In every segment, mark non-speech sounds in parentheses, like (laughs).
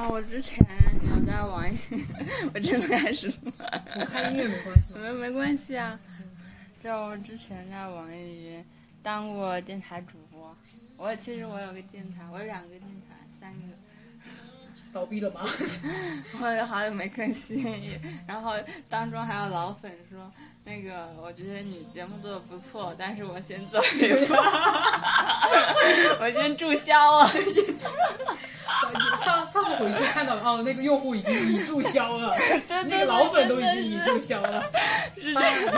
啊，我之前有在网易，(laughs) 我真的开始录了，我看音乐没关系吗？没没关系啊。就我之前在网易云当过电台主播，我其实我有个电台，我有两个电台，三个，倒闭了吗？(laughs) 我有好久没更新，(laughs) 然后当中还有老粉说，那个我觉得你节目做的不错，但是我先走一步，(laughs) 我先注销了。上上次回去看到哦，那个用户已经已注销了，那个老粉都已经已注销了。是这样。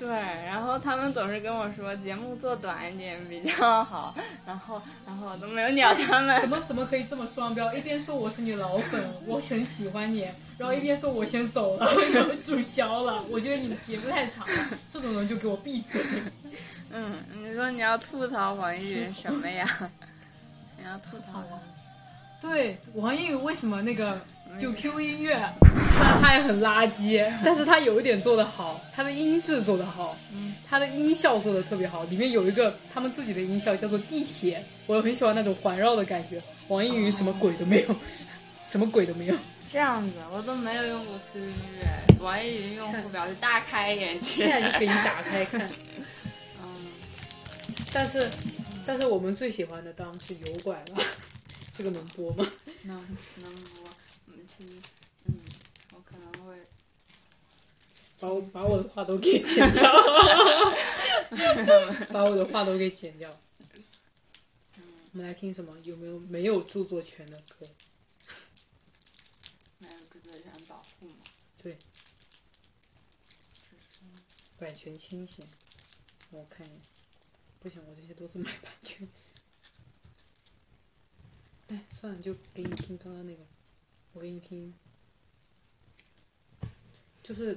对，然后他们总是跟我说节目做短一点比较好，然后然后我都没有鸟他们。怎么怎么可以这么双标？一边说我是你老粉，我很喜欢你，然后一边说我先走了，我注销了。我觉得你节目太长了，这种人就给我闭嘴。嗯，你说你要吐槽网易云什么呀？(laughs) 你要吐槽的。对，网易云为什么那个就 Q 音乐，虽然它也很垃圾，但是它有一点做得好，它的音质做得好，嗯，它的音效做得特别好，里面有一个他们自己的音效叫做地铁，我很喜欢那种环绕的感觉。网易云什么鬼都没有，(laughs) 什么鬼都没有。这样子，我都没有用过 QQ 音乐，网易云用户表示大开眼界。现在就给你打开看。(laughs) 嗯，但是，但是我们最喜欢的当然是油管了。这个能播吗？能能播。嗯，嗯，我可能会把我把我的话都给剪掉，把我的话都给剪掉。我们来听什么？有没有没有著作权的歌？没有著作权保护吗？对，版权侵险。我看一眼，不行，我这些都是买版权。哎，算了，就给你听刚刚那个，我给你听，就是，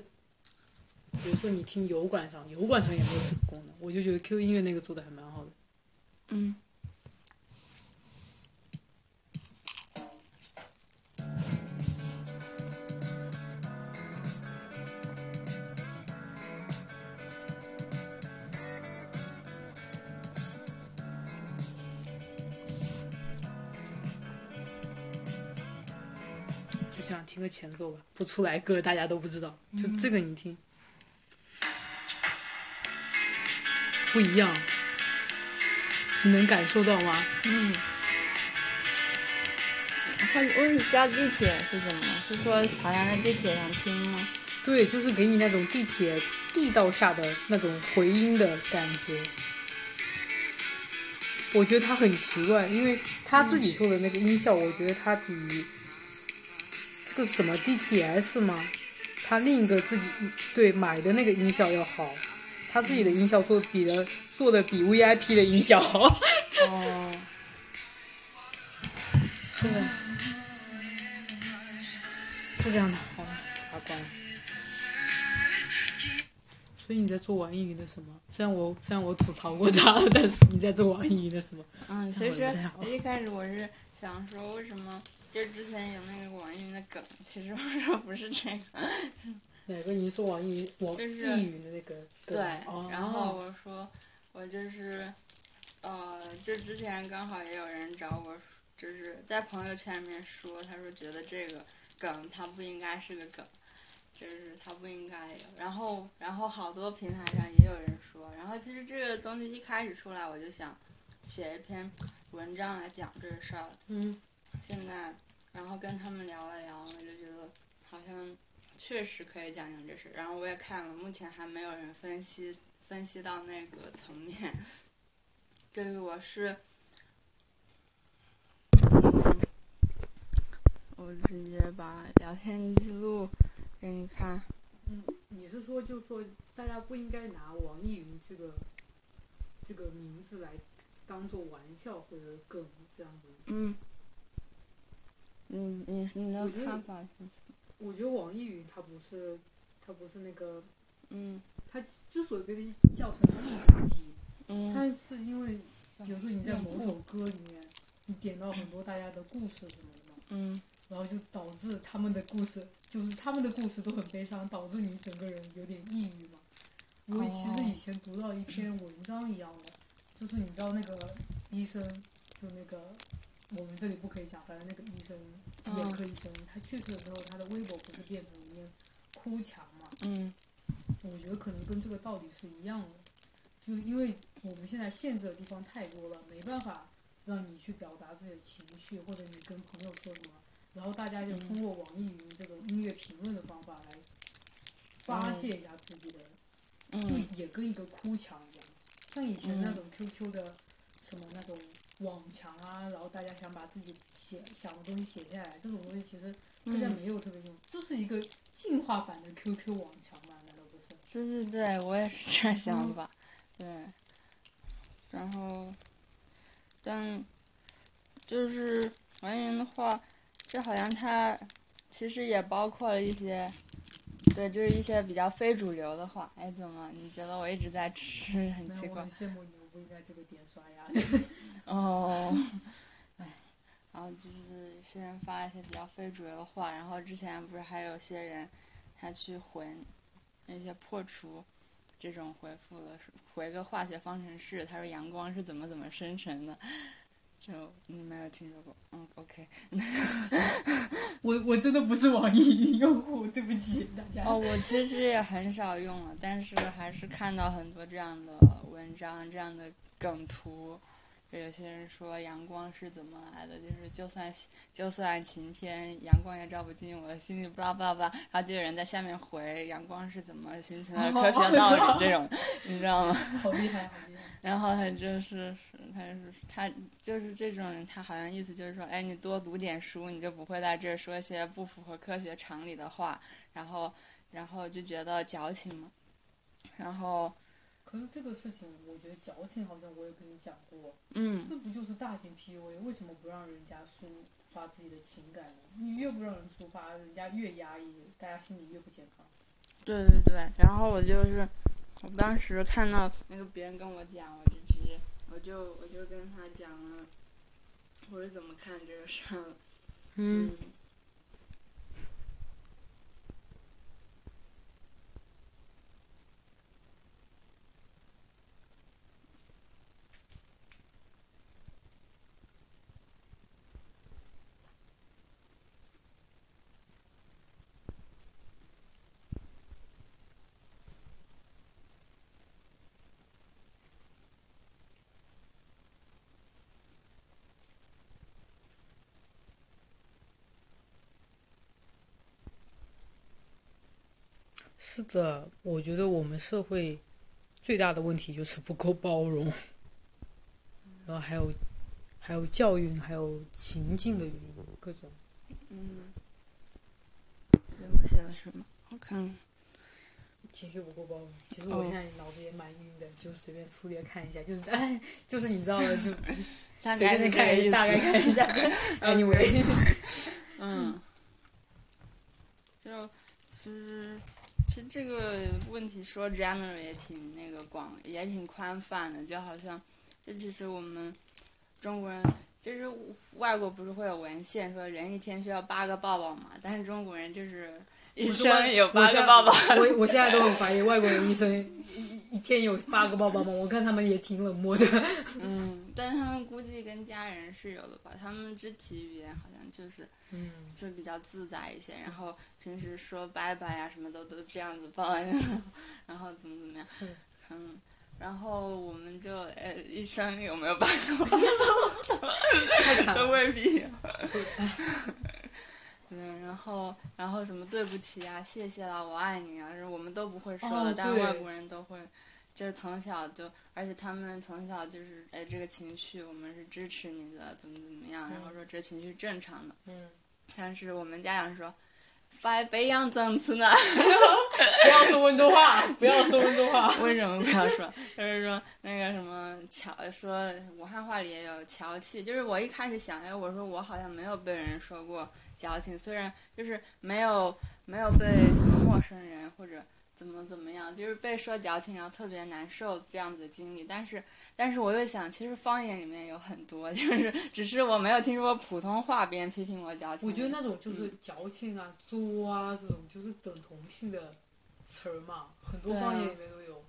比如说你听油管上，油管上也没有这个功能，我就觉得 Q 音乐那个做的还蛮好的。嗯。前奏吧，不出来歌大家都不知道，就这个你听，不一样，你能感受到吗？嗯。他问你加地铁是什么？是说好像在地铁上听吗？对，就是给你那种地铁地道下的那种回音的感觉。我觉得他很奇怪，因为他自己做的那个音效，我觉得他比这个什么 DTS 吗？他另一个自己对买的那个音效要好，他自己的音效做比的做的比 VIP 的音效好。哦。(laughs) 是的，是这样的。好了，把关了。所以你在做网易云的什么？虽然我虽然我吐槽过他，但是你在做网易云的什么？嗯，其实样好像不太好一开始我是想说，为什么就之前有那个网易云的梗，其实我说不是这个，(laughs) 哪个？你说网易云网就是易云的那个梗？对哦，然后我说我就是，呃，就之前刚好也有人找我，就是在朋友圈里面说，他说觉得这个梗它不应该是个梗，就是它不应该有。然后，然后好多平台上也有人说，然后其实这个东西一开始出来，我就想写一篇文章来讲这个事儿。嗯，现在，然后跟他们聊了聊，我就觉得好像确实可以讲讲这事。然后我也看了，目前还没有人分析分析到那个层面。就是我是，嗯，我直接把聊天记录给你看。嗯你是说就说大家不应该拿网易云这个这个名字来当做玩笑或者梗这样子？嗯，你你你的看法？我觉得网易云它不是它不是那个嗯它之所以被叫成易云，嗯它是因为有时候你在某首歌里面，你点到很多大家的故事什么的嘛，嗯然后就导致他们的故事，就是他们的故事都很悲伤，导致你整个人有点抑郁嘛。因为其实以前读到一篇文章一样的，就是你知道那个医生，就那个我们这里不可以讲，反正那个医生，嗯。眼科医生，他去世的时候，他的微博不是变成一面哭墙嘛？嗯。我觉得可能跟这个道理是一样的，就是因为我们现在限制的地方太多了，没办法让你去表达自己的情绪，或者你跟朋友说什么，然后大家就通过网易云这种音乐评论的方法来发泄一下自己的，就嗯也跟一个哭墙一样，像以前那种 QQ 的什么那种网墙啊，然后大家想把自己写想的东西写下来，这种东西其实大家嗯，没有特别用，就是一个进化版的 QQ 网墙嘛，难道不是？对对对，我也是这想法，对。然后，但就是网易云的话，这好像它其实也包括了一些，对，就是一些比较非主流的话。哎，怎么？你觉得我一直在吃，很奇怪我很。羡慕你，我不应该这个点刷牙。(laughs) 哦，(laughs) 哎，然后就是有些人发一些比较非主流的话，然后之前不是还有些人他去回那些破除这种回复的，回个化学方程式，他说阳光是怎么怎么生成的，就你没有听说过？嗯，OK。(laughs) 我我真的不是网易云用户，对不起大家。哦，我其实也很少用了，但是还是看到很多这样的文章，这样的梗图。就有些人说阳光是怎么来的，就是就算就算晴天，阳光也照不进我的心里，巴拉巴拉巴拉。然后就有人在下面回阳光是怎么形成的，科学道理 (laughs) 这种，你知道吗？好厉害，好厉害。然后他就是是，他就是他就是这种人，他好像意思就是说，哎，你多读点书，你就不会在这儿说一些不符合科学常理的话，然后然后就觉得矫情嘛，然后可是这个事情，我觉得矫情，好像我也跟你讲过，嗯，这不就是大型 PUA？为什么不让人家抒发自己的情感呢？你越不让人抒发，人家越压抑，大家心里越不健康。对对对，然后我就是我当时看到那个别人跟我讲，我就直接我就我就跟他讲了，我是怎么看这个事嗯，是的，我觉得我们社会最大的问题就是不够包容，然后还有还有教育，还有情境的原因，各种。嗯，写了什么？我看。情绪不够包容。其实我现在脑子也蛮晕的，就随便粗略看一下，就是哎，就是你知道的，就大随。便看一大概看一下。(laughs) anyway，嗯，就其实其实这个问题说 general 也挺那个广，也挺宽泛的，就好像就其实我们中国人。就是外国不是会有文献说人一天需要八个抱抱嘛？但是中国人就是一生有八个爸爸。我我现在都很怀疑外国人医生一一天有八个爸爸吗？我看他们也挺冷漠的。嗯，但是他们估计跟家人是有的吧？他们肢体语言好像就是嗯，就比较自在一些，然后平时说拜拜呀、什么的都这样子抱，(laughs) 然后怎么怎么样，是嗯，然后我们就呃医生有没有八个抱 (laughs) 都。未必嗯，然后然后什么对不起啊、谢谢啦、我爱你啊，是我们都不会说哦的，但是外国人都会，就是从小就，而且他们从小就是，哎，这个情绪我们是支持你的，怎么怎么样，然后说这情绪正常的。嗯，但是我们家长说，发北洋脏词呢？(laughs) 不要说温州话，不要说温州话。为什么不要说？就是说那个什么乔，说武汉话里也有乔气。就是我一开始想，哎，我说我好像没有被人说过矫情，虽然就是没有没有被什么陌生人或者怎么怎么样，就是被说矫情，然后特别难受这样子的经历。但是但是我又想，其实方言里面有很多，(laughs) 就是只是我没有听说过普通话别人批评我矫情。我觉得那种就是矫情啊、作啊这种，就是等同性的词儿嘛，很多方言里面都有。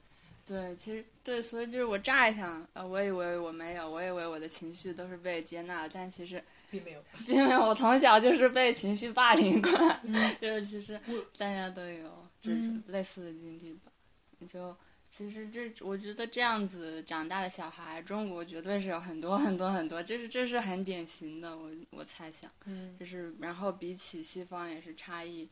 对，其实对，所以就是我乍一想，呃，我以为我没有，我以为我的情绪都是被接纳的，但其实 (laughs) 并没有。并没有，我从小就是被情绪霸凌过 (laughs) 就是其实大家都有这种嗯类似的经历吧。就其实这，我觉得这样子长大的小孩，中国绝对是有很多很多很多，这是这是很典型的，我我猜想，嗯就是然后比起西方也是差异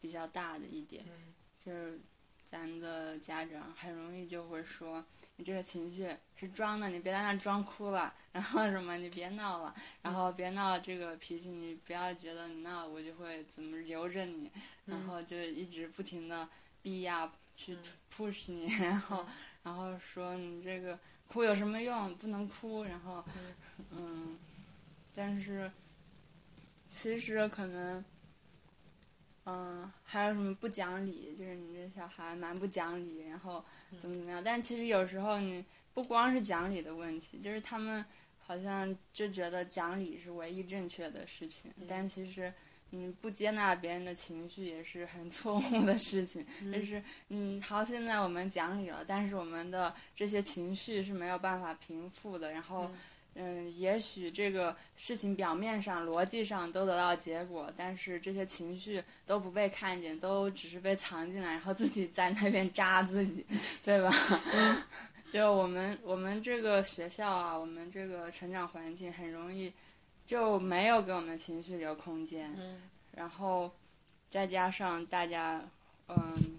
比较大的一点。嗯就是咱的家长很容易就会说，你这个情绪是装的，你别在那装哭了，然后什么你别闹了，然后别闹这个脾气，你不要觉得你闹我就会怎么留着你，然后就一直不停的逼呀去嗯 push 你，然后然后说你这个哭有什么用，不能哭，然后嗯，但是其实可能。嗯，还有什么不讲理？就是你这小孩蛮不讲理，然后怎么怎么样？但其实有时候你不光是讲理的问题，就是他们好像就觉得讲理是唯一正确的事情，但其实你不接纳别人的情绪也是很错误的事情。(laughs) 就是嗯，好，现在我们讲理了，但是我们的这些情绪是没有办法平复的，然后。嗯，也许这个事情表面上、逻辑上都得到结果，但是这些情绪都不被看见，都只是被藏进来，然后自己在那边扎自己，(laughs) 对吧？(laughs) 就我们我们这个学校啊，我们这个成长环境很容易就没有给我们情绪留空间，嗯然后再加上大家嗯，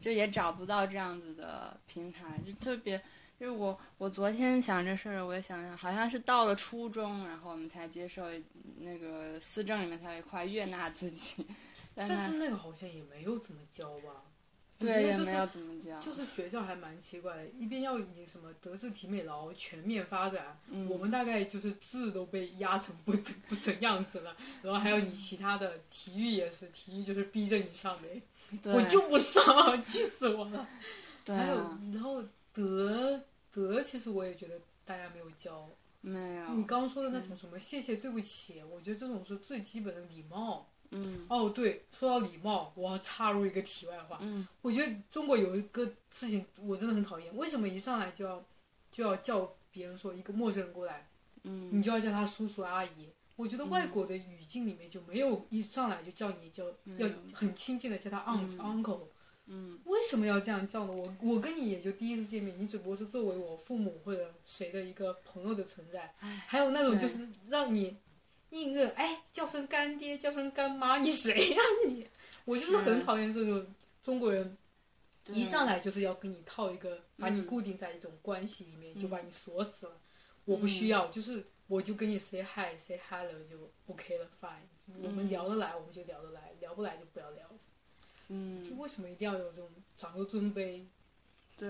就也找不到这样子的平台，就特别。就是我，我昨天想这事儿，我也想想，好像是到了初中，然后我们才接受那个思政里面才有一块悦纳自己，但但是那个好像也没有怎么教吧？对就是也没有怎么教，就是学校还蛮奇怪的，一边要你什么德智体美劳全面发展，嗯我们大概就是智都被压成不 (laughs) 不成样子了，然后还有你其他的体育也是，体育就是逼着你上呗，我就不上，(laughs) 气死我了。对还有啊，然后德德，其实我也觉得大家没有教。没有，你刚刚说的那种什么谢谢对不起，我觉得这种是最基本的礼貌。嗯哦，对，说到礼貌，我要插入一个题外话。嗯我觉得中国有一个事情我真的很讨厌，为什么一上来就要就要叫别人说一个陌生人过来，你嗯就要叫他叔叔阿姨？我觉得外国的语境里面就没有一上来就叫你叫要很亲近的叫他 aunt、嗯 uncle，嗯为什么要这样叫呢？我我跟你也就第一次见面，你只不过是作为我父母或者谁的一个朋友的存在，还有那种就是让你硬认，哎，叫声干爹，叫声干妈，你谁呀、你？(laughs) 我就是很讨厌这种中国人，一上来就是要跟你套一个，把你嗯固定在一种关系里面，就嗯把你锁死了。我不需要，就是我就跟你 say hi say hello 就 OK 了，fine。我们嗯聊得来，我们就聊得来；聊不来就不要聊。就嗯，为什么一定要有这种长幼尊卑？对，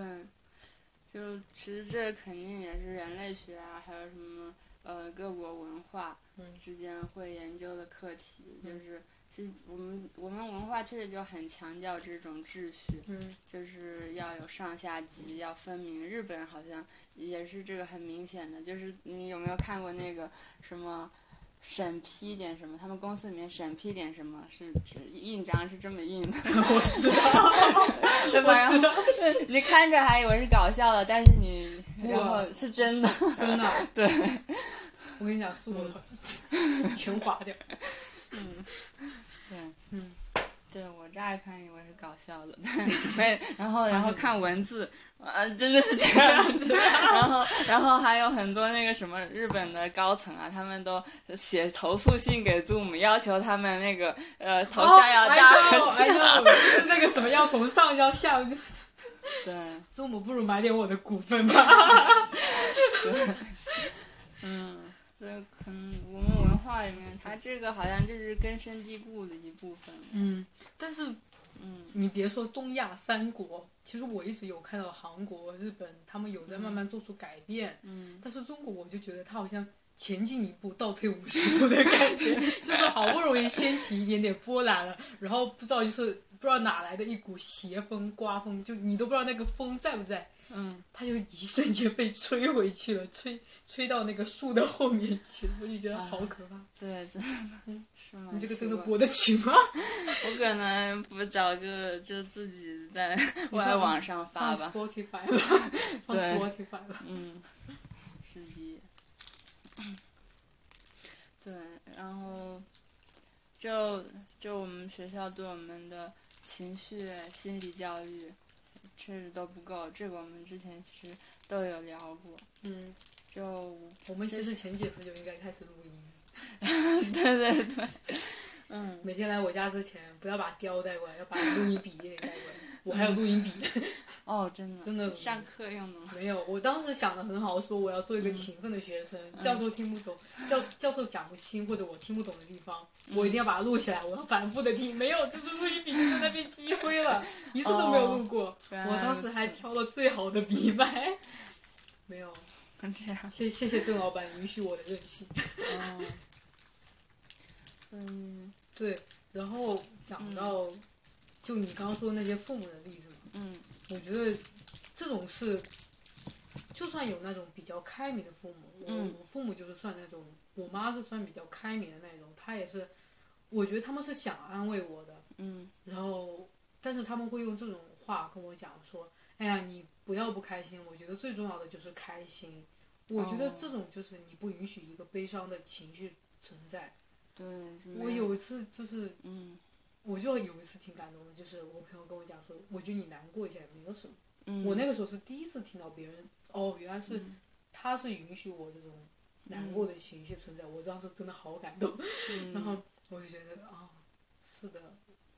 就其实这肯定也是人类学啊，还有什么呃各国文化嗯之间会研究的课题，就嗯是是我们我们文化确实就很强调这种秩序，嗯就是要有上下级，要分明。日本好像也是这个很明显的，就是你有没有看过那个什么审批点什么？他们公司里面审批点什么是指印章是这么印的，(laughs) 我知道，(laughs) 对吧？然后 (laughs) 你看着还以为是搞笑的，但是你哇然后是真的。真的。对，我跟你讲，是我的话，全划掉。嗯对，嗯，对我乍一看以为是搞笑的，但没，然后然后看文字，呃，真的是这样子。(laughs) 然后然后还有很多那个什么日本的高层啊，他们都写投诉信给 Zoom，要求他们那个呃头像要大哦个 I know，I know，就 (laughs) 是那个什么要从上要下，对，所以我们不如买点我的股份吧。(laughs) 嗯。所以可能我们文化里面，它这个好像就是根深蒂固的一部分。嗯，但是嗯你别说东亚三国，其实我一直有看到韩国、日本，他们有在慢慢做出改变，嗯但是中国我就觉得他好像前进一步倒退五十步的感觉，(laughs) 就是好不容易掀起一点点波澜了，然后不知道就是不知道哪来的一股邪风刮风，就你都不知道那个风在不在，嗯，他就一瞬间被吹回去了，(laughs) 吹吹到那个树的后面去了，我就觉得好可怕。对，真的是吗？你这个真的过得去吗？(laughs) 我可能不找个就自己在 (laughs) 外网上发放吧。Spotify 吧，放对 Spotify 吧。嗯，是的。对，然后就就我们学校对我们的情绪心理教育确实都不够，这个我们之前其实都有聊过。嗯，就我们其实前几次就应该开始录音。(laughs) 对对对，嗯，每天来我家之前，不要把雕带过来，要把录音笔也带过来。我还有录音笔。(laughs) 哦，真的。真的。上课用的吗？没有，我当时想的很好，说我要做一个勤奋的学生。教授听不懂，教教授讲不清或者我听不懂的地方，我一定要把它录下来，我要反复的听。没有，就是录音笔在那边积灰了，一次都没有录过。我当时还挑了最好的笔买。没有。这样。谢谢谢郑老板允许我的任性。哦。(laughs) 嗯，对，然后讲到，就你刚刚说那些父母的例子嘛，嗯，我觉得这种事，就算有那种比较开明的父母，我我父母就是算那种，我妈是算比较开明的那种，她也是，我觉得他们是想安慰我的，嗯，然后，但是他们会用这种话跟我讲说，哎呀，你不要不开心，我觉得最重要的就是开心，我觉得这种就是你不允许一个悲伤的情绪存在。对，我有一次就是，嗯，我就有一次挺感动的，就是我朋友跟我讲说，我觉得你难过一下也没有什么。嗯，我那个时候是第一次听到别人，哦，原来是他是允许我这种难过的情绪存在，我当时真的好感动。(laughs) 然后我就觉得啊，是的，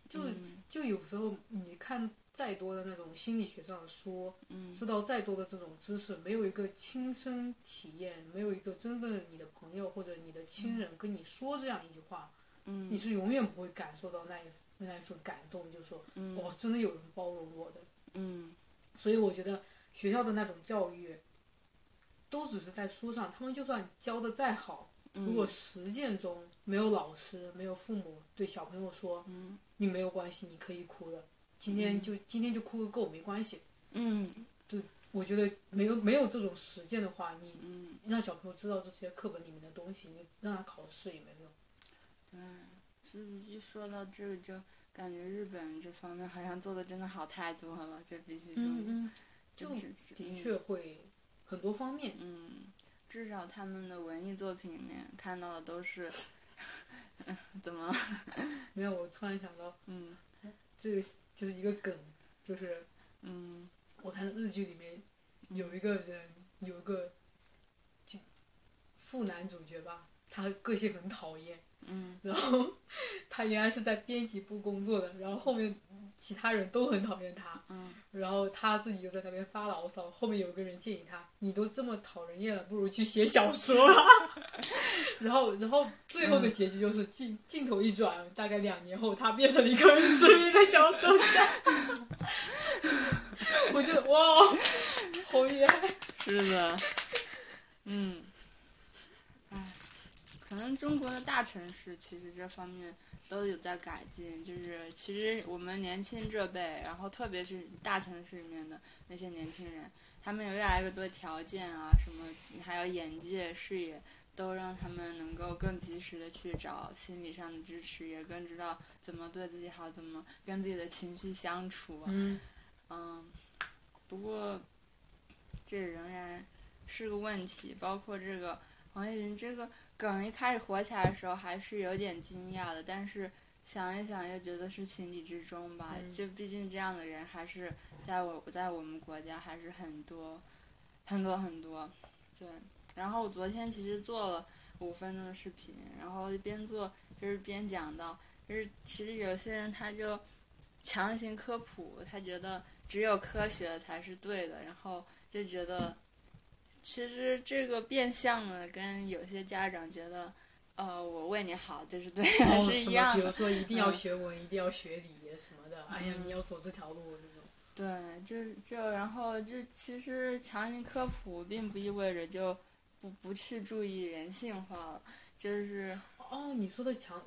就就有时候你看。再多的那种心理学上的书，知道再多的这种知识，没有一个亲身体验，没有一个真的你的朋友或者你的亲人跟你说这样一句话，你是永远不会感受到那一那一份感动，就是说，哦，真的有人包容我的。嗯，所以我觉得学校的那种教育，都只是在书上，他们就算教的再好，如果实践中没有老师、没有父母对小朋友说，你没有关系，你可以哭的。今天就今天就哭个够没关系。嗯，对，我觉得没有没有这种实践的话，你让小朋友知道这些课本里面的东西，你让他考试也没用。对，是一说到这个，就感觉日本这方面好像做的真的好太多了，这必须说。嗯嗯。就的确会很多方面。嗯，至少他们的文艺作品里面看到的都是，(laughs) 怎么了？没有，我突然想到，嗯，这个。就是一个梗，就是，嗯，我看日剧里面有一个人，有一个就副男主角吧，他个性很讨厌，嗯，然后他原来是在编辑部工作的，然后后面其他人都很讨厌他，嗯，然后他自己就在那边发牢骚，后面有个人建议他，你都这么讨人厌了，不如去写小说。(laughs) 然后，然后最后的结局就是镜镜头一转，大概两年后，他变成了一个很知名的小说家。我觉得哇，好厉害！是的，嗯，唉，可能中国的大城市其实这方面都有在改进。就是其实我们年轻这辈，然后特别是大城市里面的那些年轻人，他们有越来越多条件啊，什么还有眼界、视野。都让他们能够更及时的去找心理上的支持，也更知道怎么对自己好，怎么跟自己的情绪相处。嗯，嗯，不过这仍然是个问题。包括这个王叶云这个梗一开始火起来的时候，还是有点惊讶的。但是想一想，又觉得是情理之中吧。就毕竟这样的人还是在我在我们国家还是很多很多很多。对。然后我昨天其实做了五分钟的视频，然后一边做就是边讲到，就是其实有些人他就强行科普，他觉得只有科学才是对的，然后就觉得其实这个变相的跟有些家长觉得，呃，我为你好就是对的是一样的。比如说一定要学文，一定要学理什么的，哎呀，你要走这条路。对，就就然后就其实强行科普并不意味着就。不不去注意人性化了，就是哦，你说的强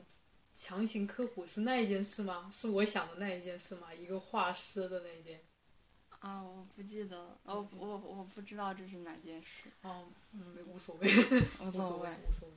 强行科普是那一件事吗？是我想的那一件事吗？一个画师的那件？啊，我不记得了，哦，我我不知道这是哪件事。哦，嗯，无所谓，(laughs) 无所谓，无所谓。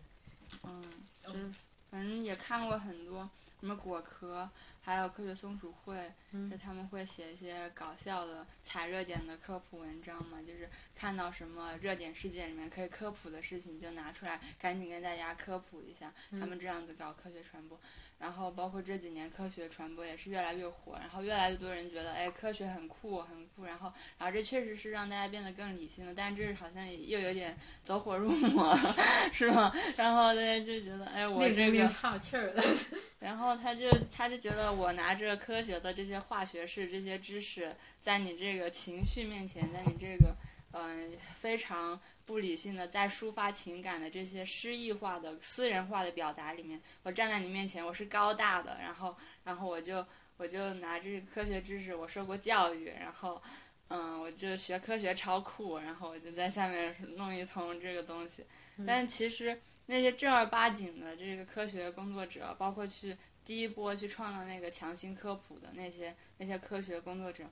嗯，就是反正也看过很多什么果壳，还有科学松鼠会，嗯就他们会写一些搞笑的、踩热点的科普文章嘛，就是看到什么热点事件里面可以科普的事情，就拿出来赶紧跟大家科普一下。他们这样子搞科学传播，然后包括这几年科学传播也是越来越火，然后越来越多人觉得，哎，科学很酷很酷，然后然后这确实是让大家变得更理性了，但这好像又有点走火入魔了，(laughs) 是吗？然后大家就觉得，哎，我内这个，功又差气儿了。(laughs) 然后他就他就觉得我拿着科学的这些化学式这些知识，在你这个情绪面前，在你这个嗯、非常不理性的在抒发情感的这些诗意化的私人化的表达里面，我站在你面前，我是高大的，然后然后我就我就拿这个科学知识，我受过教育，然后嗯，我就学科学超酷，然后我就在下面弄一通这个东西，但其实。那些正儿八经的这个科学工作者，包括去第一波去创造那个强行科普的那些那些科学工作者，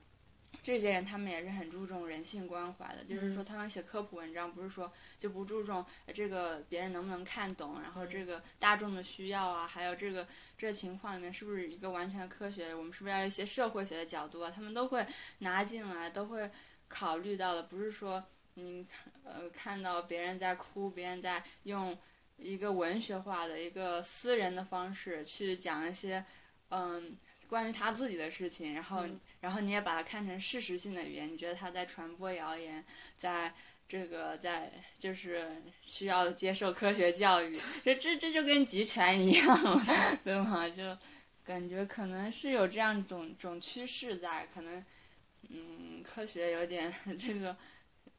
这些人他们也是很注重人性关怀的。就是说，他们写科普文章，不是说就不注重呃这个别人能不能看懂，然后这个大众的需要啊，还有这个这个情况里面是不是一个完全科学，我们是不是要一些社会学的角度啊，他们都会拿进来，都会考虑到的。不是说嗯呃看到别人在哭，别人在用。一个文学化的一个私人的方式去讲一些，嗯，关于他自己的事情，然后，然后你也把它看成事实性的语言，你觉得他在传播谣言，在这个在就是需要接受科学教育，(laughs) 这这这就跟集权一样，对吗？就感觉可能是有这样种种趋势在，可能，嗯，科学有点这个。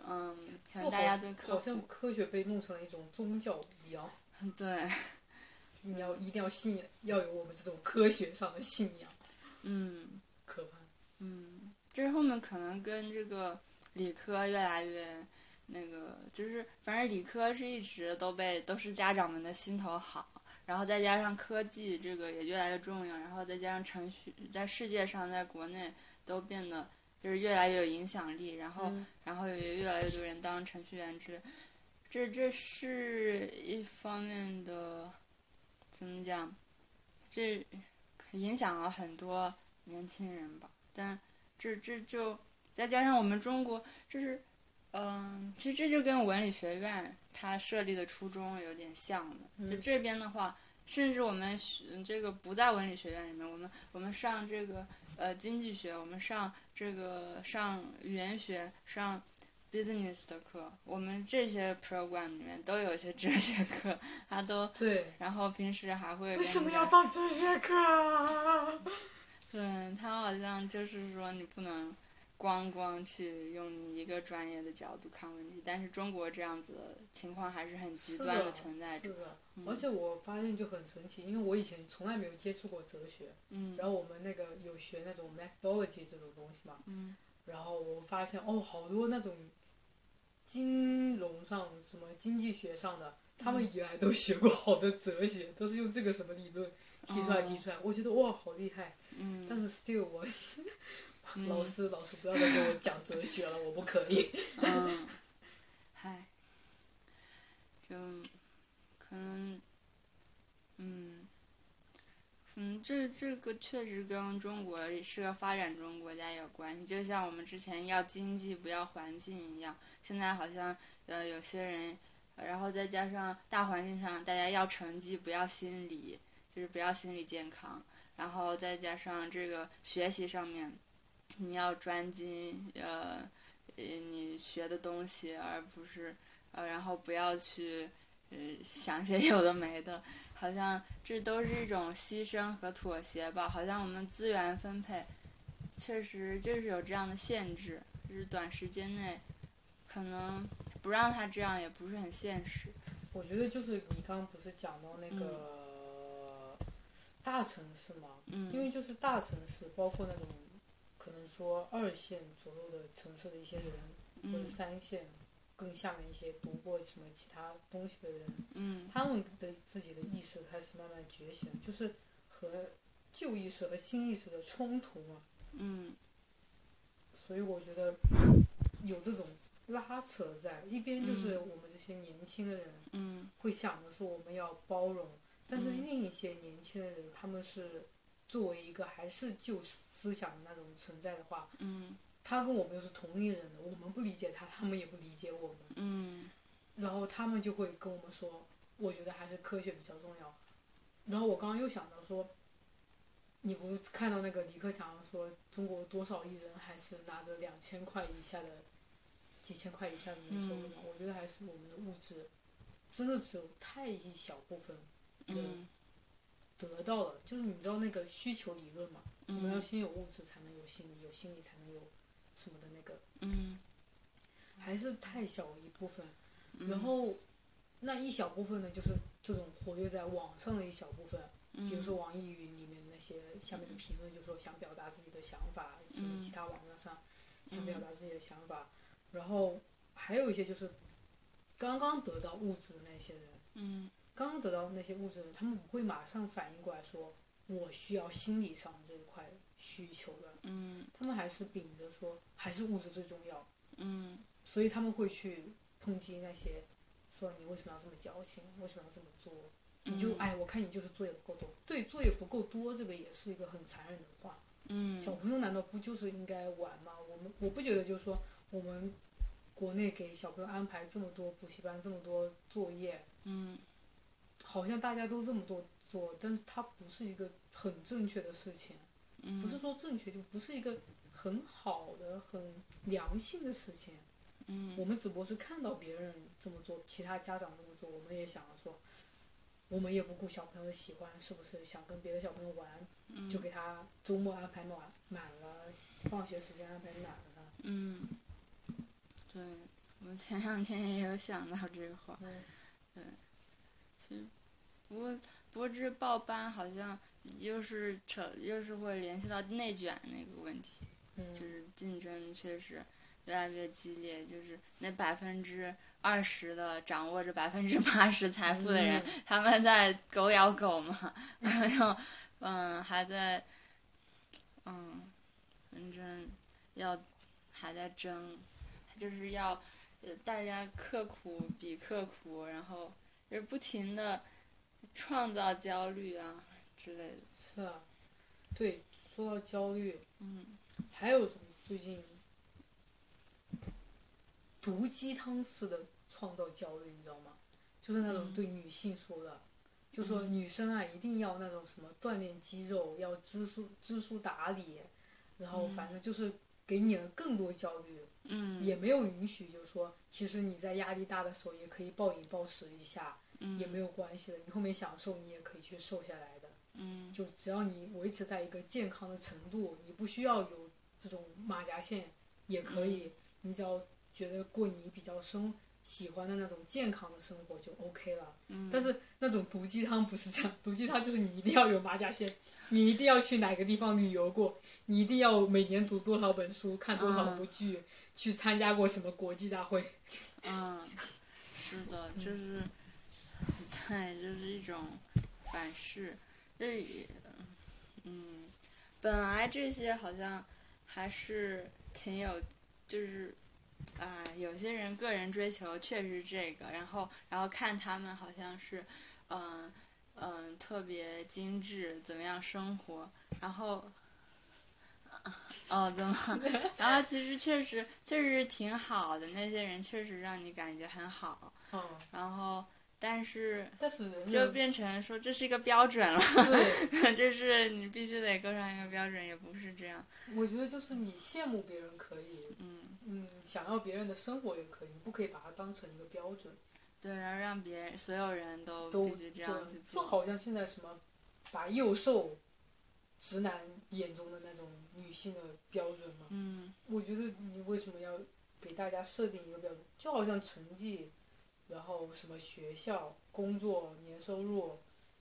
嗯，可能大家对科好像科学被弄成了一种宗教 (laughs) 对，(laughs) 你要一定要信，要有我们这种科学上的信仰。嗯，可怕。嗯，这后面可能跟这个理科越来越那个，就是反正理科是一直都被都是家长们的心头好，然后再加上科技这个也越来越重要，然后再加上程序在世界上，在国内都变得。就是越来越有影响力，然后，嗯、然后也越来越多人当程序员之，这这是一方面的，怎么讲？这影响了很多年轻人吧。但这这就再加上我们中国，就是，嗯，其实这就跟文理学院它设立的初衷有点像的。嗯、就这边的话，甚至我们这个不在文理学院里面，我们我们上这个。呃，经济学，我们上这个上语言学，上 business 的课，我们这些 program 里面都有一些哲学课，他都对。然后平时还会为什么要放哲学课啊？对他好像就是说你不能光光去用你一个专业的角度看问题，但是中国这样子的情况还是很极端的存在着。是的，而且我发现就很神奇，因为我以前从来没有接触过哲学，嗯，然后我们那个有学那种 methodology 这种东西嘛，嗯，然后我发现哦，好多那种金融上什么经济学上的，他们原来都学过好的哲学，都是用这个什么理论提出来提出来，我觉得哇，好厉害，嗯，但是 still 我。(laughs) 老师，老师不要再给我讲哲学了，我不可以。嗯，嗨，就可能，嗯，嗯，这这个确实跟中国是个发展中国家有关系，就像我们之前要经济不要环境一样，现在好像呃有些人，然后再加上大环境上大家要成绩不要心理，就是不要心理健康，然后再加上这个学习上面。你要专精，呃，你学的东西，而不是，呃，然后不要去，呃，想些有的没的，好像这都是一种牺牲和妥协吧。好像我们资源分配，确实就是有这样的限制，就是短时间内，可能不让他这样也不是很现实。我觉得就是你刚刚不是讲到那个大城市嘛，嗯，因为就是大城市，包括那种。可能说二线左右的城市的一些人，嗯或者三线更下面一些读过什么其他东西的人，嗯，他们的自己的意识开始慢慢觉醒，就是和旧意识和新意识的冲突嘛。嗯。所以我觉得有这种拉扯在，一边就是我们这些年轻的人，嗯，会想着说我们要包容但是嗯。另一些年轻的人，他们是作为一个还是旧思想的那种存在的话，嗯他跟我们又是同龄人的，我们不理解他，他们也不理解我们，嗯。然后他们就会跟我们说，我觉得还是科学比较重要。然后我刚刚又想到说，你不是看到那个李克强说中国多少亿人还是拿着两千块以下的、几千块以下的年收入吗？我觉得还是我们的物质真的只有太一小部分嗯。得到了，就是你知道那个需求理论嘛，我们要嗯。先有物质才能有心理，有心理才能有什么的那个，嗯。还是太小一部分。嗯，然后那一小部分呢，就是这种活跃在网上的一小部分，嗯。比如说网易云里面那些下面的评论，就说想表达自己的想法，什么嗯其他网站上想表达自己的想法，然后还有一些就是刚刚得到物质的那些人，嗯。刚刚得到那些物质的人，他们不会马上反应过来说我需要心理上这一块需求的，嗯。他们还是秉着说还是物质最重要，嗯。所以他们会去抨击那些说你为什么要这么矫情，为什么要这么做？你就嗯。哎，我看你就是作业不够多，对，作业不够多，这个也是一个很残忍的话。嗯。小朋友难道不就是应该玩吗？我们我不觉得就是说我们国内给小朋友安排这么多补习班，这么多作业，嗯。好像大家都这么多做，但是它不是一个很正确的事情，嗯不是说正确就不是一个很好的、很良性的事情。嗯我们只不过是看到别人这么做，其他家长这么做，我们也想着说，我们也不顾小朋友的喜欢，是不是想跟别的小朋友玩，嗯就给他周末安排满满了，放学时间安排满了。嗯，对，我前两天也有想到这个话。嗯，其实，不过不过这报班好像又是扯，又是会联系到内卷那个问题，就嗯，是竞争确实越来越激烈，就是那百分之二十的掌握着百分之八十财富的人，他们在狗咬狗嘛，然后嗯还在嗯，反正要还在争，就是要呃大家刻苦比刻苦，然后就是不停的创造焦虑啊之类的。是啊，对，说到焦虑，嗯还有一种最近毒鸡汤式的创造焦虑，你知道吗？就是那种嗯对女性说的，就说女生啊一定要那种什么锻炼肌肉，要知书知书达理，然后反正就是给你了更多焦虑，嗯也没有允许，就是说其实你在压力大的时候也可以暴饮暴食一下，嗯也没有关系的，你后面想瘦你也可以去瘦下来的。嗯就只要你维持在一个健康的程度，你不需要有这种马甲线，也可以，你只要觉得过你比较生喜欢的那种健康的生活就 OK 了。嗯，但是那种毒鸡汤不是这样，毒鸡汤就是你一定要有马甲线，你一定要去哪个地方旅游过，你一定要每年读多少本书，看多少部剧，去参加过什么国际大会。嗯，是的，就是，对，就是一种反噬。这也，嗯，本来这些好像还是挺有，就是，啊，有些人个人追求确实这个，然后然后看他们好像是，嗯嗯，特别精致，怎么样生活，然后。哦，怎么？(laughs) 然后其实确实确实挺好的，那些人确实让你感觉很好。嗯，然后，但是但是就变成说这是一个标准了，对，(laughs) 就是你必须得够上一个标准，也不是这样。我觉得就是你羡慕别人可以，嗯，嗯，想要别人的生活也可以，你不可以把它当成一个标准。对，然后让别人所有人都都必须这样去做就。好像现在什么把幼瘦直男眼中的那种女性的标准嘛。嗯我觉得你为什么要给大家设定一个标准？就好像成绩，然后什么学校、工作、年收入、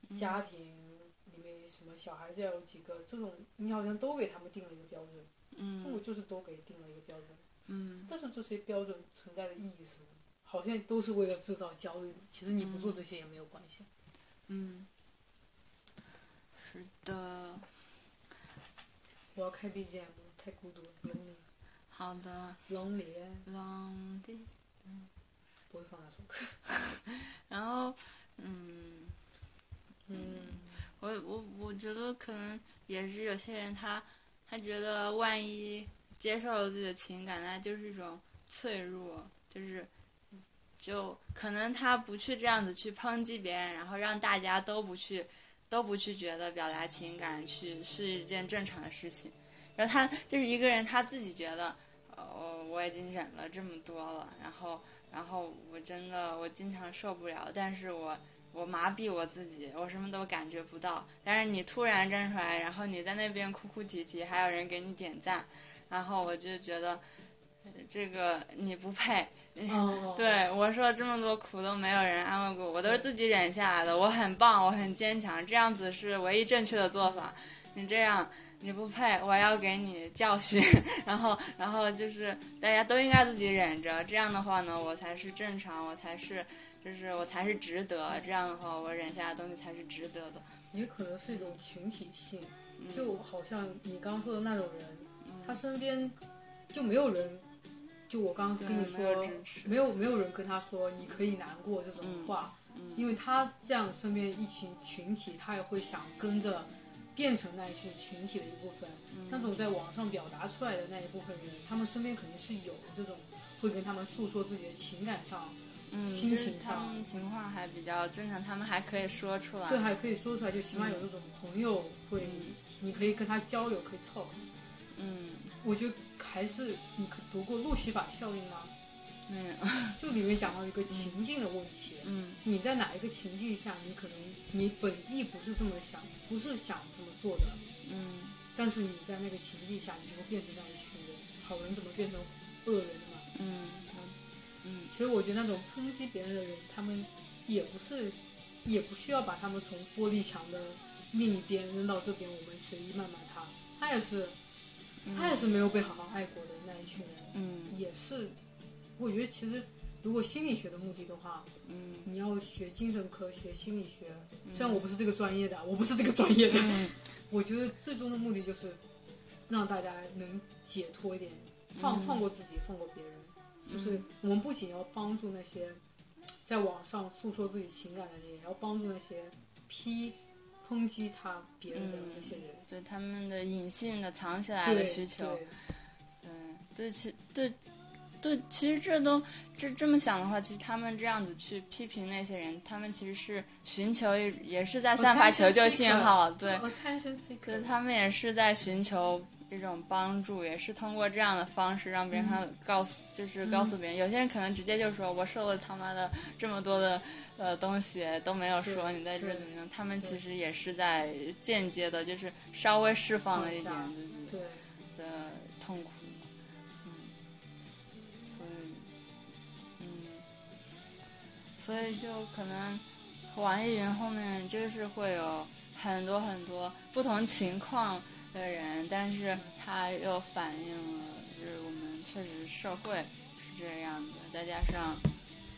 嗯家庭里面什么小孩子要有几个，这种你好像都给他们定了一个标准，嗯我嗯就是都给定了一个标准。嗯但是这些标准存在的意义是什么？好像都是为了制造焦虑。其实你不做这些也没有关系。嗯，是的，我要开 BGM，太孤独了，lonely 好的 lonely，，lonely。不会放那首歌。(laughs) 然后，嗯，嗯，我我我觉得可能也是有些人他他觉得万一接受了自己的情感，那就是一种脆弱，就是就可能他不去这样子去抨击别人，然后让大家都不去都不去觉得表达情感去是一件正常的事情，然后他就是一个人他自己觉得，呃，我我已经忍了这么多了，然后然后我真的我经常受不了，但是我。我麻痹我自己，我什么都感觉不到。但是你突然站出来，然后你在那边哭哭啼啼，还有人给你点赞，然后我就觉得，这个你不配。哦 (laughs) 对我说这么多苦都没有人安慰过我，我都是自己忍下来的。我很棒，我很坚强，这样子是唯一正确的做法。你这样你不配，我要给你教训。(laughs) 然后，然后就是大家都应该自己忍着，这样的话呢，我才是正常，我才是。就是我才是值得，这样的话，我忍下的东西才是值得的。也可能是一种群体性，嗯就好像你刚刚说的那种人，他身边就没有人，就我刚刚跟你说没有没有人跟他说你可以难过这种话，嗯因为他这样身边一群群体，他也会想跟着变成那一群群体的一部分。嗯那种在网上表达出来的那一部分人，他们身边肯定是有这种会跟他们诉说自己的情感上。嗯，心情上他们情况还比较正常，他们还可以说出来。对，还可以说出来，就起码有这种朋友会，你可以跟他交流，可以 talk。嗯，我觉得还是你可读过路西法效应吗？没有，就里面讲到一个情境的问题，嗯你在哪一个情境下，你可能你本意不是这么想，不是想这么做的，嗯但是你在那个情境下，你就会变成那样一群人。好人怎么变成恶人了嘛？嗯嗯其实我觉得那种抨击别人的人，他们也不是，也不需要把他们从玻璃墙的另一边扔到这边，我们随意谩骂他。他也是，他也是没有被好好爱过的那一群人，嗯也是。我觉得其实，如果心理学的目的的话，嗯你要学精神科学、心理学。虽然我不是这个专业的，我不是这个专业的，嗯 (laughs) 我觉得最终的目的就是让大家能解脱一点，放放过自己，放过别人。就是我们不仅要帮助那些在网上诉说自己情感的人，也要帮助那些批抨击他别人的那些人。对他们的隐性的藏起来对的需求，对对对其对对，其实这都这这么想的话，其实他们这样子去批评那些人，他们其实是寻求也是在散发求救信号，对，，attention 对他们也是在寻求一种帮助，也是通过这样的方式让别人看告诉，就是告诉别人。有些人可能直接就说：“我受了他妈的这么多的呃东西都没有说你在这怎么样。”他们其实也是在间接的，就是稍微释放了一点自己，的痛苦。所以就可能网易云后面就是会有很多很多不同情况的人，但是它又反映了就是我们确实社会是这样的，再加上。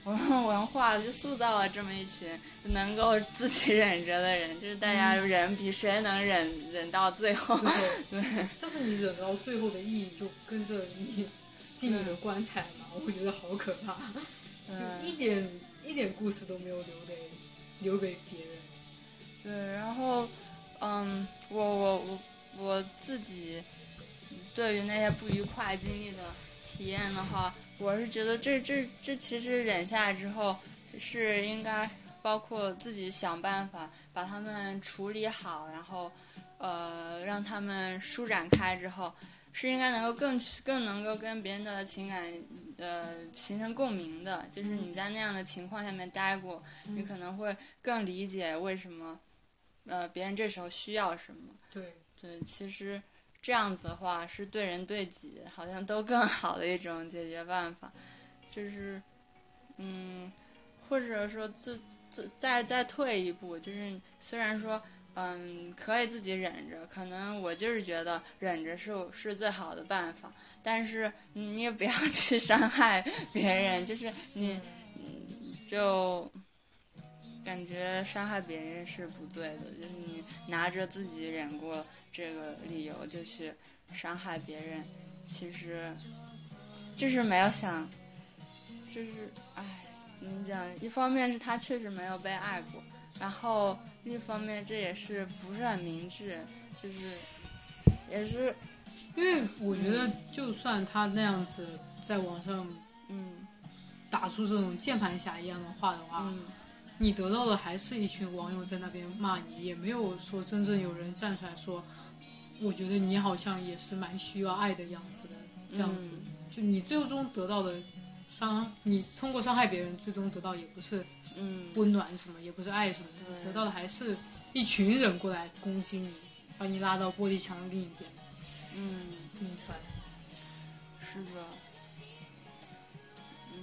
文文化就塑造了这么一群能够自己忍着的人，就是大家忍比谁能忍忍到最后。(laughs) 对对。但是你忍到最后的意义就跟着你进你的棺材嘛，我会觉得好可怕，就一嗯，点一点故事都没有留给留给别人。对，然后，嗯，我我我我自己对于那些不愉快经历的体验的话，我是觉得这这这其实忍下来之后，是应该包括自己想办法把他们处理好，然后呃让他们舒展开之后，是应该能够更更能够跟别人的情感呃形成共鸣的。就是你在那样的情况下面待过，你可能会更理解为什么呃别人这时候需要什么。对，对，其实这样子的话是对人对己好像都更 (laughs) 好的一种解决办法，就是嗯，或者说最最再再退一步，就是虽然说嗯可以自己忍着，可能我就是觉得忍着是是最好的办法，但是你也不要去伤害别人，就是你就。感觉伤害别人是不对的，就是你拿着自己忍过这个理由就去伤害别人，其实就是没有想，就是哎，怎么讲？一方面是他确实没有被爱过，然后另一方面这也是不是很明智，就是也是因为我觉得，就算他那样子在网上嗯。打出这种键盘侠一样的话的话，嗯。你得到的还是一群网友在那边骂你，也没有说真正有人站出来说，我觉得你好像也是蛮需要爱的样子的，这样子，嗯。就你最终得到的伤，你通过伤害别人，最终得到也不是嗯。温暖什么，也不是爱什么得到的还是一群人过来攻击你，把你拉到玻璃墙的另一边，嗯，晕船。是的，嗯。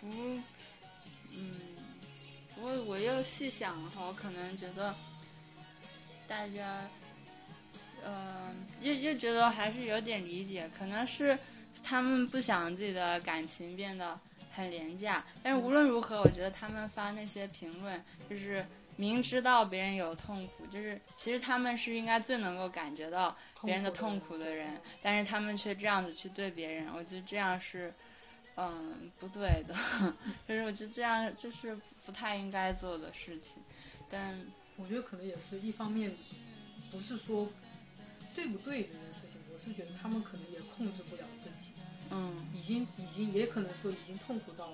不，嗯，不过我又细想的话，我可能觉得大家，呃，又又觉得还是有点理解，可能是他们不想自己的感情变得很廉价。但是无论如何，我觉得他们发那些评论，就是明知道别人有痛苦，就是其实他们是应该最能够感觉到别人的痛苦的人，但是他们却这样子去对别人，我觉得这样是，嗯，不对的，(laughs) 就是我觉得这样就是不太应该做的事情，但我觉得可能也是一方面，不是说对不对这件事情，我是觉得他们可能也控制不了自己，嗯。已经已经也可能说已经痛苦到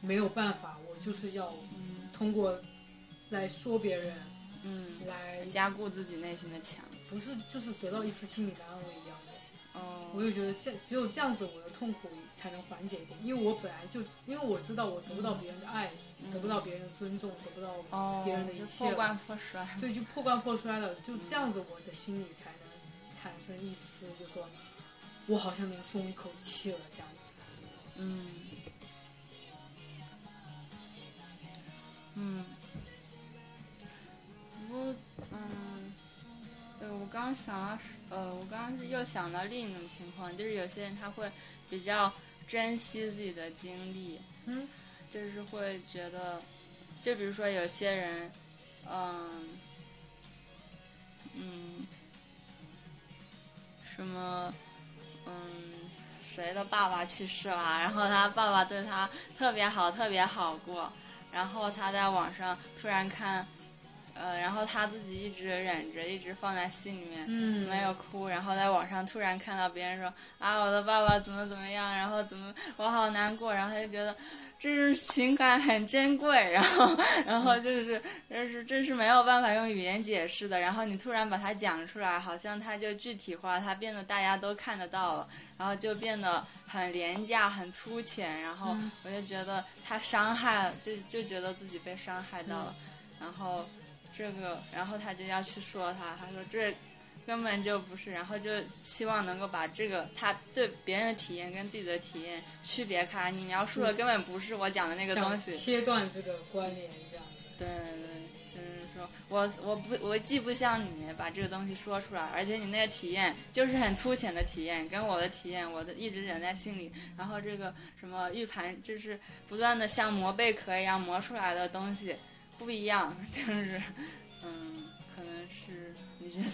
没有办法，我就是要嗯。通过来说别人，嗯，来加固自己内心的墙，不是就是得到一丝心理的安慰一样的。哦，我就觉得这只有这样子，我的痛苦才能缓解一点，因为我本来就因为我知道我得不到别人的爱，得不到别人的尊重，得不到哦，别人的一就切破罐破摔，对，就破罐破摔了，就这样子，我的心里才能产生一丝，就说我好像能松一口气了，这样子。嗯，嗯，不过，嗯，对我刚刚想到，呃，我刚刚是又想到另一种情况，就是有些人他会比较珍惜自己的经历，嗯，就是会觉得，就比如说有些人，嗯，嗯，什么，嗯，谁的爸爸去世了，(laughs) 然后他爸爸对他特别好，特别好过，然后他在网上突然看，呃，然后他自己一直忍着，一直放在心里面，嗯。没有哭，然后在网上突然看到别人说啊，我的爸爸怎么怎么样，然后怎么我好难过，然后他就觉得这是情感很珍贵，然后然后就是这是这是没有办法用语言解释的，然后你突然把它讲出来，好像它就具体化，它变得大家都看得到了，然后就变得很廉价、很粗浅，然后嗯。我就觉得他伤害了，就就觉得自己被伤害到了，然后这个，然后他就要去说他，他说这根本就不是，然后就希望能够把这个他对别人的体验跟自己的体验区别开。你描述的根本不是我讲的那个东西。切断这个关联，这样子。对对，就是说我我不我既不像你把这个东西说出来，而且你那个体验就是很粗浅的体验，跟我的体验我的一直忍在心里。然后这个什么玉盘，就是不断的像磨贝壳一样磨出来的东西不一样，(laughs) 就是嗯，可能是你觉得，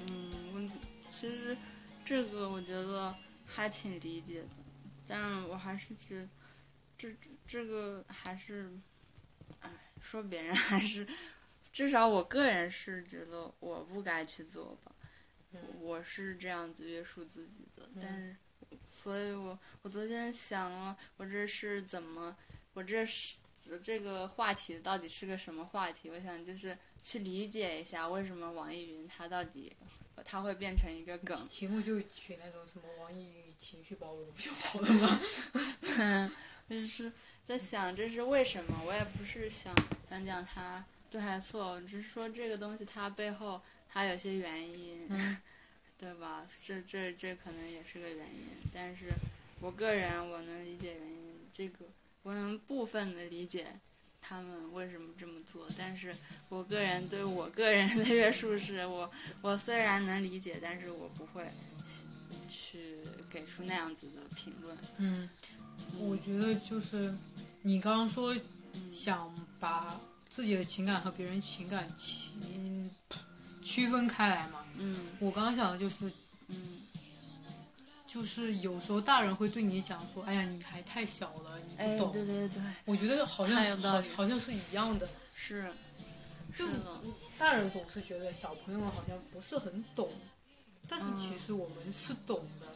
嗯，我其实这个我觉得还挺理解的，但我还是觉得。这这这个还是，哎，说别人还是，至少我个人是觉得我不该去做吧，嗯我是这样子约束自己的，嗯但是，所以我我昨天想了，我这是怎么，我这是这个话题到底是个什么话题？我想就是去理解一下为什么网易云它到底它会变成一个梗。题目就取那种什么网易云情绪包容不就好了吗？(laughs) 就是在想这是为什么，我也不是想想讲它对还是错，只是说这个东西它背后它有些原因，嗯 (laughs) 对吧？这这这可能也是个原因，但是我个人我能理解原因，这个我能部分的理解他们为什么这么做，但是我个人对我个人的约束是我我虽然能理解，但是我不会去给出那样子的评论。嗯，我觉得就是你刚刚说想把自己的情感和别人情感区区分开来嘛。嗯我刚刚想的就是，嗯就就是有时候大人会对你讲说：“哎呀，你还太小了，你哎，不懂。对对对，我觉得好像是好像是一样的，是，就是，大人总是觉得小朋友们好像不是很懂，但是嗯其实我们是懂的。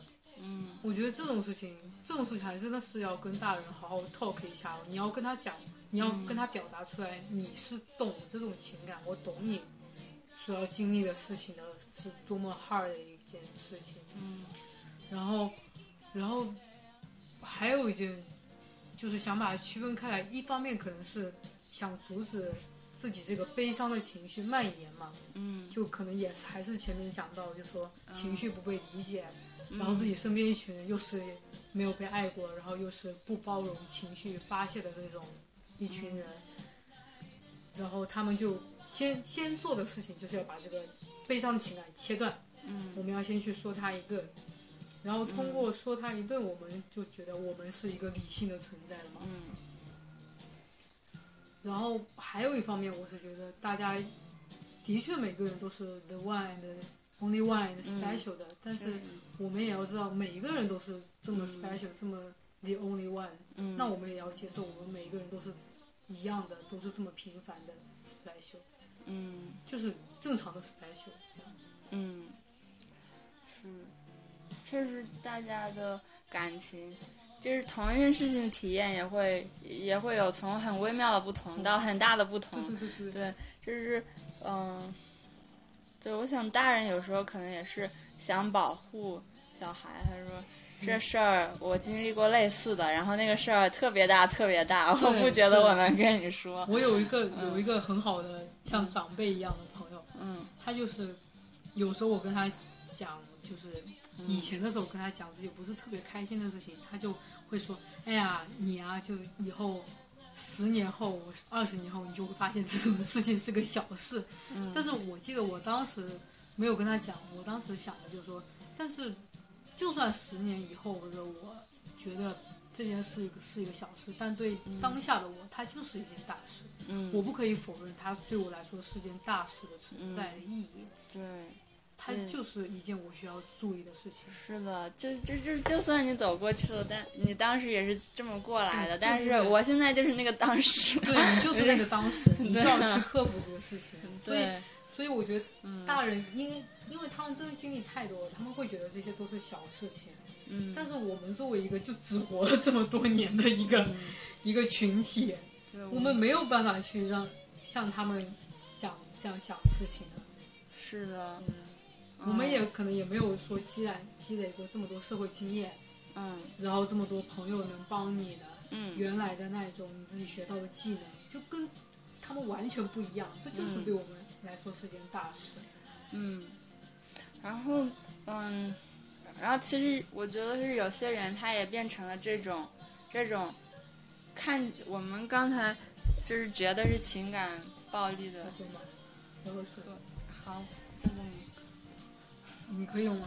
嗯我觉得这种事情，这种事情还真的是要跟大人好好 talk 一下。你要跟他讲，你要嗯跟他表达出来，你是懂这种情感，我懂你所要经历的事情的是多么 hard 的一件事情。嗯然后，然后还有一件，就是想把它区分开来。一方面可能是想阻止自己这个悲伤的情绪蔓延嘛，嗯，就可能也是还是前面讲到，就说情绪不被理解，嗯然后自己身边一群人又是没有被爱过，然后又是不包容情绪发泄的那种一群人，然后他们就先先做的事情就是要把这个悲伤的情感切断。嗯我们要先去说他一顿，然后通过说他一顿，我们就觉得我们是一个理性的存在了嘛。嗯。然后还有一方面，我是觉得大家的确每个人都是 the one and only one and special 的，但是我们也要知道每一个人都是这么 special，、这么 the only one，、嗯，那我们也要接受我们每一个人都是一样的，都是这么平凡的 special，嗯。就是正常的 special 这样。嗯，是，确实大家的感情，就是同一件事情体验也会也会有从很微妙的不同到很大的不同对，对对对，对，就是嗯，对，我想大人有时候可能也是想保护小孩，他说。这事儿我经历过类似的，然后那个事儿特别大，特别大，我不觉得我能跟你说。我有一个有一个很好的像长辈一样的朋友，嗯他就是有时候我跟他讲，就是以前的时候跟他讲这些不是特别开心的事情，他就会说：“哎呀，你啊，就以后十年后、二十年后，你就会发现这种事情是个小事。”嗯，但是我记得我当时没有跟他讲，我当时想的就是说，但是就算十年以后的我觉得这件事一个是一个小事，但对当下的我，它就是一件大事。嗯，我不可以否认它对我来说是件大事的存在的意义，对。它就是一件我需要注意的事情。是的，就就就就算你走过去了，但你当时也是这么过来的。对但是我现在就是那个当时。对你 (laughs) 就是那个当时，你就要 (laughs) 去克服这个事情。(laughs) 所以，对，所以我觉得嗯大人因为因为他们真的经历太多了，他们会觉得这些都是小事情。嗯，但是我们作为一个就只活了这么多年的一个、一个群体，对我们没有办法去让像他们想这样想事情的。是的，我们也可能也没有说积累积累过这么多社会经验，嗯然后这么多朋友能帮你的，嗯原来的那种你自己学到的技能，就跟他们完全不一样，这就是嗯对我们来说是件大事。嗯，然后嗯，然后其实我觉得是有些人他也变成了这种这种看我们刚才就是觉得是情感暴力的对。吗？然后说。好，这个你可以用吗？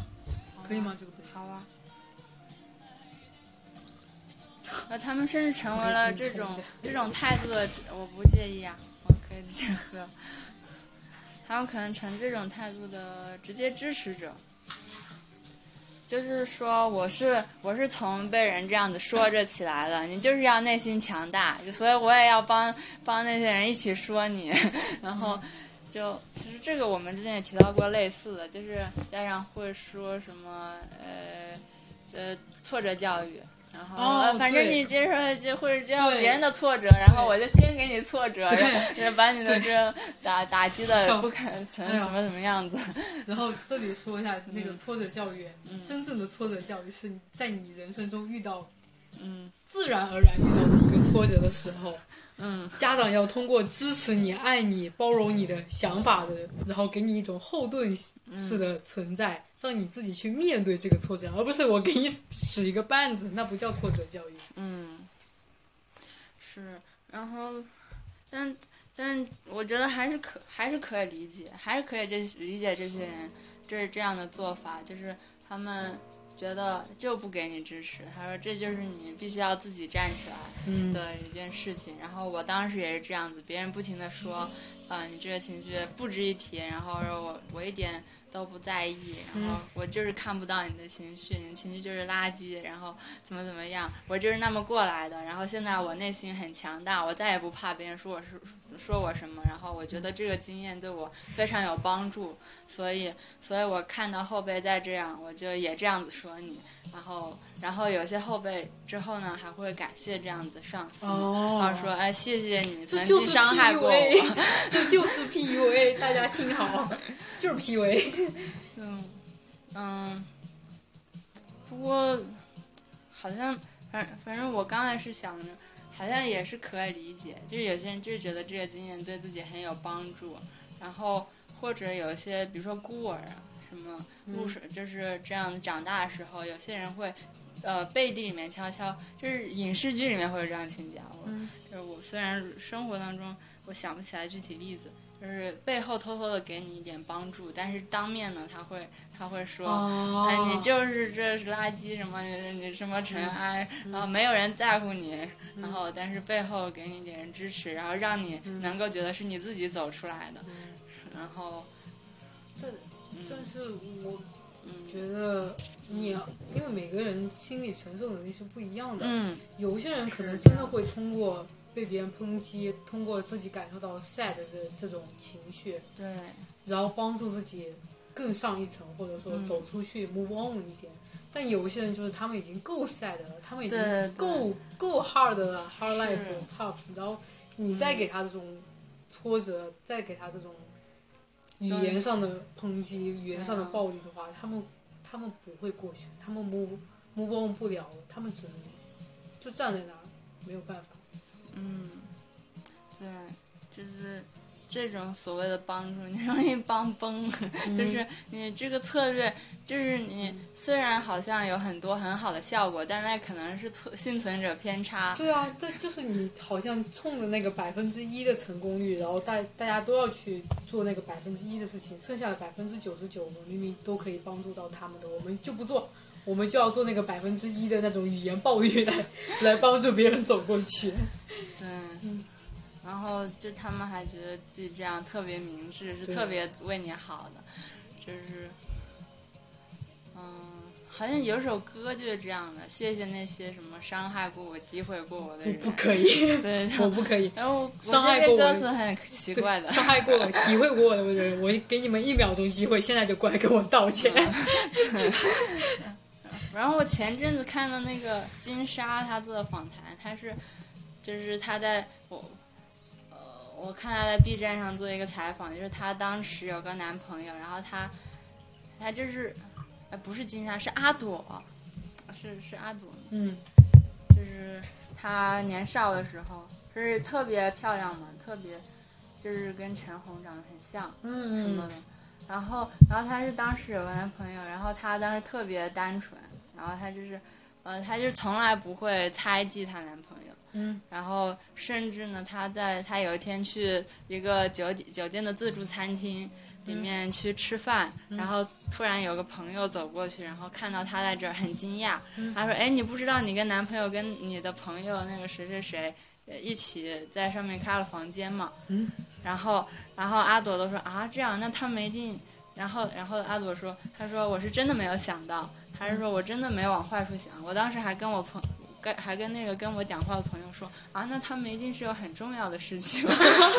可以吗？这个杯？好啊。呃，他们甚至成为了这种这种态度的，我不介意啊，我可以直接喝。他们可能成这种态度的直接支持者，就是说我是我是从被人这样子说着起来的，你就是要内心强大，所以我也要帮帮那些人一起说你，(laughs) 然后就其实这个我们之前也提到过类似的，就是家长会说什么呃呃挫折教育。然后、哦呃反正你接受就或者接受别人的挫折，然后我就先给你挫折，然后把你的这打打击的不堪成什么什么样子。然后这里说一下那个嗯挫折教育，嗯真正的挫折教育是在你人生中遇到嗯自然而然遇到的一个挫折的时候，嗯家长要通过支持你、爱你、包容你的想法的，然后给你一种后盾式的存在，让你自己去面对这个挫折，而不是我给你使一个绊子，那不叫挫折教育。嗯，是，然后，但但我觉得还是可还是可以理解，还是可以这理解这些人这是这样的做法，就是他们觉得就不给你支持，他说这就是你必须要自己站起来。嗯的一件事情。然后我当时也是这样子，别人不停的说呃，你这个情绪不值一提，然后我我一点都不在意，然后我就是看不到你的情绪，你的情绪就是垃圾，然后怎么怎么样，我就是那么过来的。然后现在我内心很强大，我再也不怕别人说我是说我什么。然后我觉得这个经验对我非常有帮助，所以所以我看到后辈再这样，我就也这样子说你。然后然后有些后辈之后呢，还会感谢这样子上司，然后说哎谢谢你曾经伤害过我。(laughs) 这就是 PUA，大家听好，(laughs) 就是 PUA。(laughs) 嗯嗯，不过好像反反正我刚才是想着，好像也是可以理解，就是有些人就觉得这个经验对自己很有帮助，然后或者有一些比如说孤儿啊什么入水就是这样长大的时候，有些人会呃背地里面悄悄，就是影视剧里面会有这样情节，我就是我虽然生活当中。我想不起来具体例子，就是背后偷偷的给你一点帮助，但是当面呢，他会他会说，哎，你就是这是垃圾什么，你你什么尘埃，然后没有人在乎你，然后但是背后给你一点支持，然后让你能够觉得是你自己走出来的，然后，但但是我觉得你，因为每个人心理承受能力是不一样的，嗯，有些人可能真的会通过。被别人抨击，通过自己感受到 sad 的这种情绪，对，然后帮助自己更上一层，或者说走出去 move on 一点。但有些人就是他们已经够 sad 了，他们已经够够 hard 了，hard life tough。然后你再给他这种挫折，再给他这种语言上的抨击、语言上的暴力的话，他们他们不会过去，他们 move move on 不了，他们只能就站在那儿，没有办法。嗯，对，就是这种所谓的帮助，你容易帮崩。(laughs) 就是你这个策略，就是你虽然好像有很多很好的效果，但那可能是存幸存者偏差。对啊，这就是你好像冲着那个百分之一的成功率，然后大大家都要去做那个百分之一的事情，剩下的百分之九十九，我明明都可以帮助到他们的，我们就不做。我们就要做那个百分之一的那种语言暴力来，来帮助别人走过去。对，然后就他们还觉得自己这样特别明智，是特别为你好的，就是，嗯，好像有首歌就是这样的，谢谢那些什么伤害过我、诋毁过我的人。不可以，(laughs) 对，我不可以。然后伤害过我，歌词很奇怪的。伤害过我、诋毁过我的人，我给你们一秒钟机会，现在就过来给我道歉。(laughs) 然后我前阵子看的那个金莎她做的访谈，她是，就是她在我，呃，我看她在 B 站上做一个采访，就是她当时有个男朋友，然后她，她就是，呃，不是金莎，是阿朵，是是阿朵，嗯，就是她年少的时候，是特别漂亮嘛，特别，就是跟陈红长得很像，嗯。什么的，然后然后她是当时有个男朋友，然后她当时特别单纯。然后她就是，呃，她就从来不会猜忌她男朋友。嗯。然后甚至呢，她在她有一天去一个酒店酒店的自助餐厅里面去吃饭，然后突然有个朋友走过去，然后看到她在这儿，很惊讶。她说：“哎，你不知道你跟男朋友跟你的朋友那个谁谁谁，一起在上面开了房间吗？”嗯。然后，然后阿朵都说：“啊，这样，那他们一定。”然后，然后阿朵说：“她说我是真的没有想到。”还是说我真的没往坏处想，我当时还跟我朋，跟还跟那个跟我讲话的朋友说啊，那他们一定是有很重要的事情，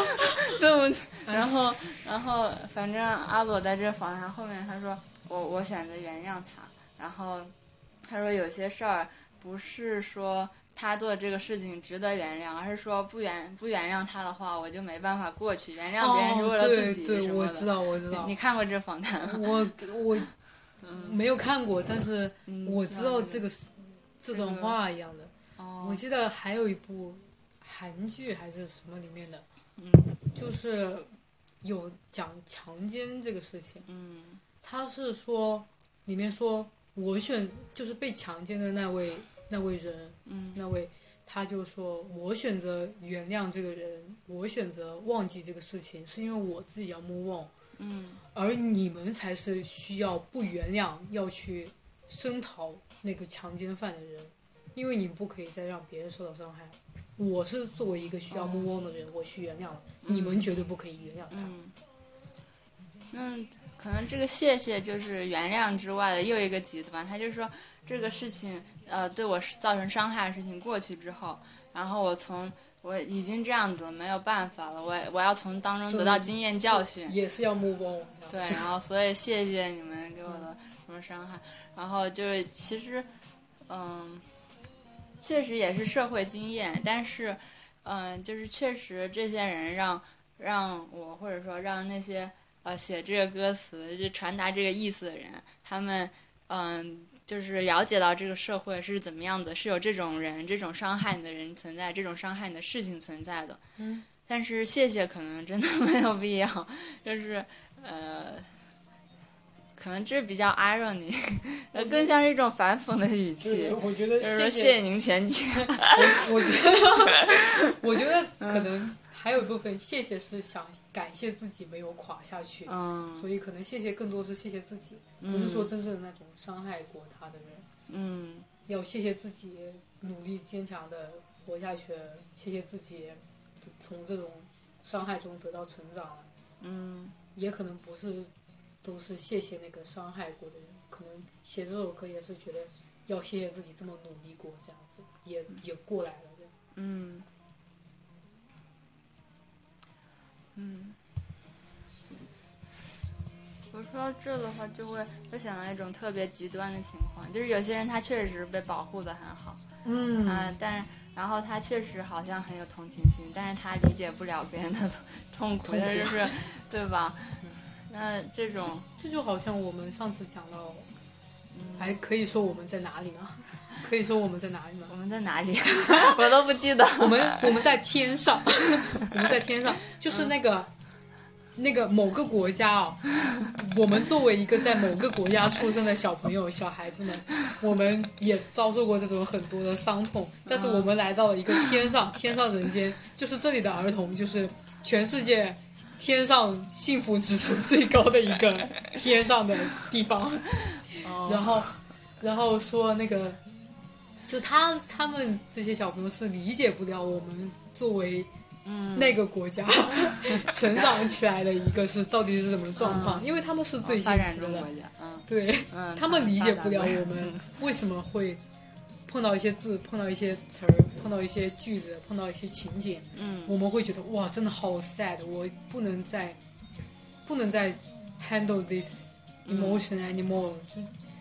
(laughs) 对不？然后然后反正阿朵在这访谈后面他说我我选择原谅他，然后他说有些事儿不是说他做的这个事情值得原谅，而是说不原不原谅他的话，我就没办法过去。原谅别人是为了自己。对对，我知道我知道。你看过这访谈吗？我我。没有看过，但是我知道这个这段话一样的。我记得还有一部韩剧还是什么里面的，就是有讲强奸这个事情。他是说里面说我选就是被强奸的那位那位人，那位他就说我选择原谅这个人，我选择忘记这个事情，是因为我自己要 move on。嗯，而你们才是需要不原谅，要去声讨那个强奸犯的人，因为你不可以再让别人受到伤害。我是作为一个需要 move on 的人，我去原谅了，你们绝对不可以原谅他。嗯，那可能这个谢谢就是原谅之外的又一个极端，他就是说这个事情呃对我造成伤害的事情过去之后，然后我从我已经这样子了，没有办法了，我我要从当中得到经验教训，也是要 move on。对，然后所以谢谢你们给我的什么伤害，然后就是其实嗯，确实也是社会经验，但是嗯，就是确实这些人让让我或者说让那些。呃，写这个歌词就传达这个意思的人，他们嗯，就是了解到这个社会是怎么样的，是有这种人、这种伤害你的人存在，这种伤害你的事情存在的。嗯。但是谢谢可能真的 (laughs) 没有必要，就是呃，可能这比较 irony，呃，更像是一种反讽的语气。我觉得就是说谢谢您全家。我我觉得，我觉得可能。还有一部分谢谢是想感谢自己没有垮下去，嗯，所以可能谢谢更多是谢谢自己，不是说真正的那种伤害过他的人，嗯，要谢谢自己努力坚强的活下去，谢谢自己从这种伤害中得到成长，嗯，也可能不是都是谢谢那个伤害过的人，可能写这首歌也是觉得要谢谢自己这么努力过，这样子也也过来了，嗯。嗯，我说到这的话，就会会想到一种特别极端的情况，就是有些人他确实被保护的很好，嗯啊，但然后他确实好像很有同情心，但是他理解不了别人的痛苦，就是，(laughs) 对吧？(laughs) 那这种这就好像我们上次讲到，还可以说我们在哪里吗？可以说我们在哪里吗？我们在哪里？(laughs) 我都不记得。我们我们在天上，(laughs) 我们在天上，就是那个那个某个国家哦。我们作为一个在某个国家出生的小朋友、小孩子们，我们也遭受过这种很多的伤痛。但是我们来到了一个天上，天上人间，就是这里的儿童，就是全世界天上幸福指数最高的一个天上的地方。然后，然后说那个。就他他们这些小朋友是理解不了我们作为那个国家 (laughs) 成长起来的一个是到底是什么状况，因为他们是最幸福的，嗯，对，他们理解不了我们为什么会碰到一些字，碰到一些词儿，碰到一些句子，碰到一些情景，嗯，我们会觉得哇，真的好 sad，我不能再不能再 handle this emotion anymore，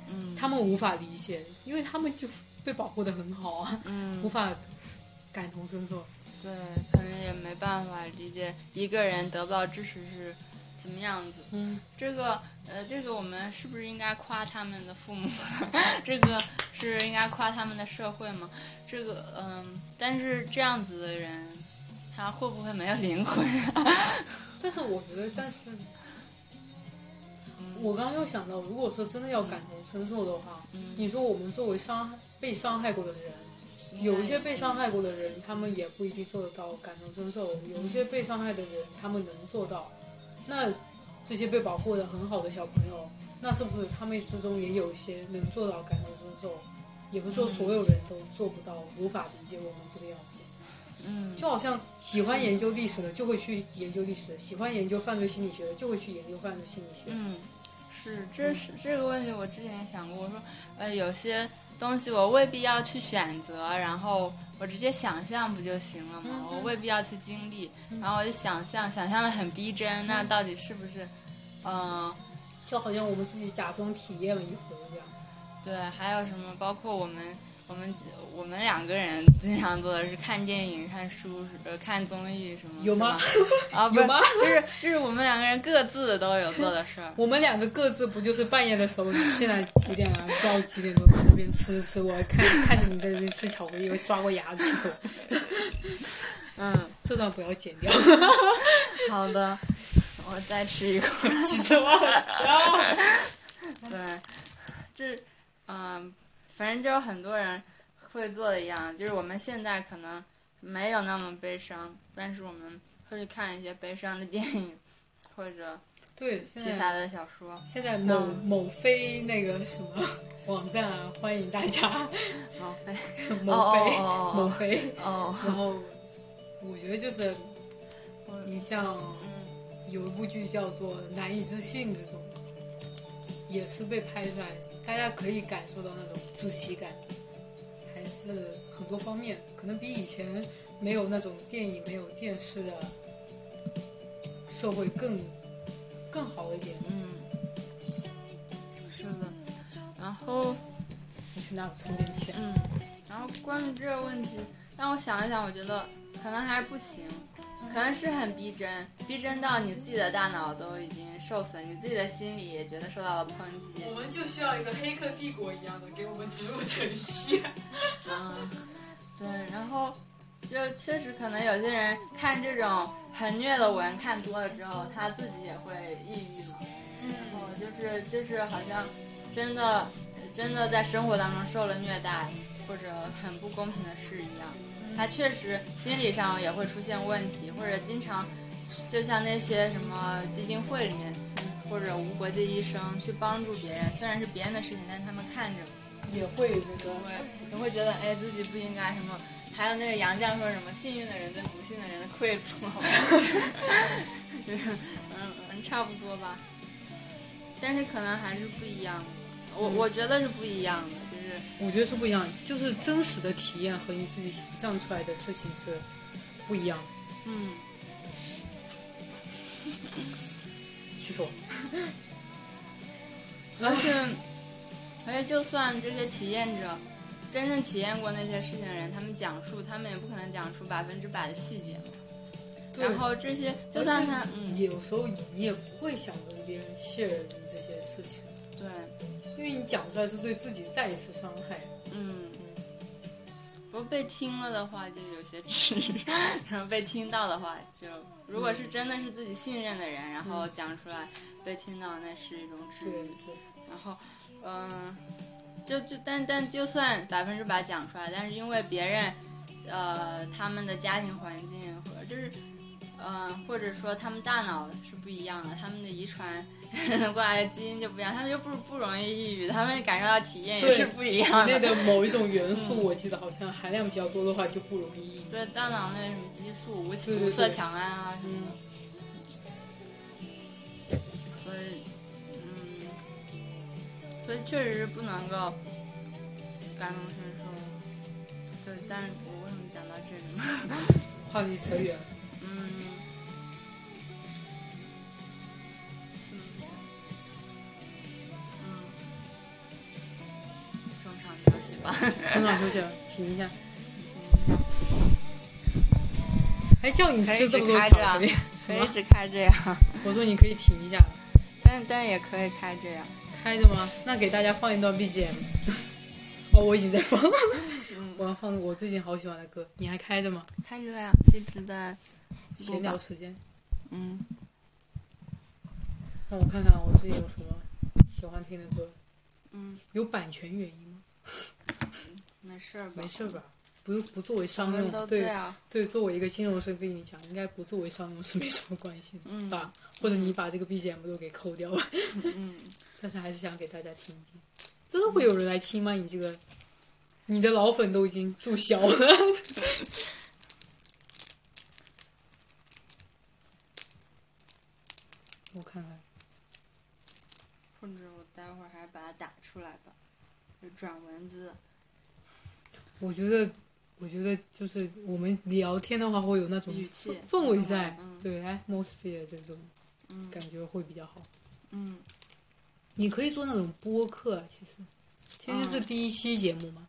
嗯，他们无法理解，因为他们就。被保护的很好啊，嗯无法感同身受。对，可能也没办法理解一个人得不到支持是怎么样子。嗯，这个呃，这个我们是不是应该夸他们的父母？(laughs) 这个是应该夸他们的社会吗？这个嗯，但是这样子的人，他会不会没有灵魂？(laughs) 但是我觉得，但是。我刚刚又想到，如果说真的要感同身受的话，你说我们作为伤被伤害过的人，有一些被伤害过的人，他们也不一定做得到感同身受；有一些被伤害的人，他们能做到。那这些被保护的很好的小朋友，那是不是他们之中也有一些能做到感同身受？也不是说所有人都做不到，无法理解我们这个样子。嗯，就好像喜欢研究历史的就会去研究历史，喜欢研究犯罪心理学的就会去研究犯罪心理学。嗯。是，这是这个问题，我之前也想过。我说，呃，有些东西我未必要去选择，然后我直接想象不就行了吗？我未必要去经历，然后我就想象，想象的很逼真。那到底是不是，嗯，就好像我们自己假装体验了一回一样。对，还有什么？包括我们。我们我们两个人经常做的是看电影、看书、呃看综艺什么？有吗？(laughs) 啊，有吗？就是就是我们两个人各自都有做的事儿。我们两个各自不就是半夜的时候，现在几点了？不知道几点钟，在这边吃吃。我看看着你在这边吃巧克力，我刷过牙，气死我。(laughs) 嗯，这段不要剪掉。(laughs) 好的，我再吃一口。气死我了！对，这嗯。反正就有很多人会做的一样，就是我们现在可能没有那么悲伤，但是我们会去看一些悲伤的电影，或者对其他的小说。现在某某非那个什么网站啊，欢迎大家。(laughs) (laughs) 某非某哦飞，哦哦某飞。哦，然后我觉得就是你像嗯有一部剧叫做《难以置信》这种，也是被拍出来，大家可以感受到那种窒息感，还是很多方面可能比以前没有那种电影、没有电视的社会更更好一点。嗯，是的。然后你去拿个充电器，嗯，然后关于这个问题，让我想一想，我觉得可能还是不行，可能是很逼真，逼真到你自己的大脑都已经受损，你自己的心理也觉得受到了抨击。我们就需要一个《黑客帝国》一样的给我们植入程序。(laughs) 嗯，对，然后就确实可能有些人看这种很虐的文看多了之后，他自己也会抑郁嘛。然后就是就是好像真的真的在生活当中受了虐待或者很不公平的事一样，他确实心理上也会出现问题，或者经常就像那些什么基金会里面。或者无国界医生去帮助别人，虽然是别人的事情，但是他们看着也会那个会也会觉得哎自己不应该什么，还有那个杨绛说什么幸运的人对不幸的人的馈赠，就是 (laughs) 嗯嗯差不多吧，但是可能还是不一样。的，我我觉得是不一样的，就是我觉得是不一样，就是真实的体验和你自己想象出来的事情是不一样。嗯 (laughs) 气死我！而且而且就算这些体验者。真正体验过那些事情的人，他们讲述，他们也不可能讲出百分之百的细节嘛。然后这些，就算他，嗯，有时候你也不会想跟别人 share 这些事情，对，因为你讲出来是对自己再一次伤害。嗯，不过被听了的话就有些治愈，然后被听到的话就，如果是真的是自己信任的人，然后讲出来被听到，那是一种治对愈。然后，嗯、就就但但就算百分之百讲出来，但是因为别人，呃，他们的家庭环境和就是。嗯，或者说他们大脑是不一样的，他们的遗传 (laughs) 过来的基因就不一样，他们就不不容易抑郁，他们感受到体验也是不一样体样内的某一种元素，我记得好像含量比较多的话就不容易抑郁。对大脑那什么激素、无对对无色强胺啊什么嗯的，所以，嗯，所以确实是不能够感同身受。对，但是我为什么讲到这里呢？(laughs) 话题扯远了。吧。中场休息了，停一下。还叫你吃这么多巧克力？可以只开这样，我说你可以停一下，但但也可以开着呀。开着吗？那给大家放一段 BGM。哦，我已经在放了。嗯，我要放我最近好喜欢的歌，你还开着吗？开着呀，一直在闲聊时间，嗯，让我看看我最近有什么喜欢听的歌。嗯，有版权原因吗？没事吧？没事吧？不不作为商用，对啊。对，作为一个金融生跟你讲，应该不作为商用是没什么关系的，嗯吧？或者你把这个 BGM 都给扣掉吧。嗯，(laughs) 但是还是想给大家听一听，真的会有人来听吗？你这个，你的老粉都已经注销了。(laughs) 我看看，或者我待会儿还是把它打出来吧，就转文字。我觉得，我觉得就是我们聊天的话，会有那种氛氛围在，嗯对 atmosphere 这种嗯感觉会比较好。嗯，你可以做那种播客，啊其实，其实是嗯第一期节目嘛，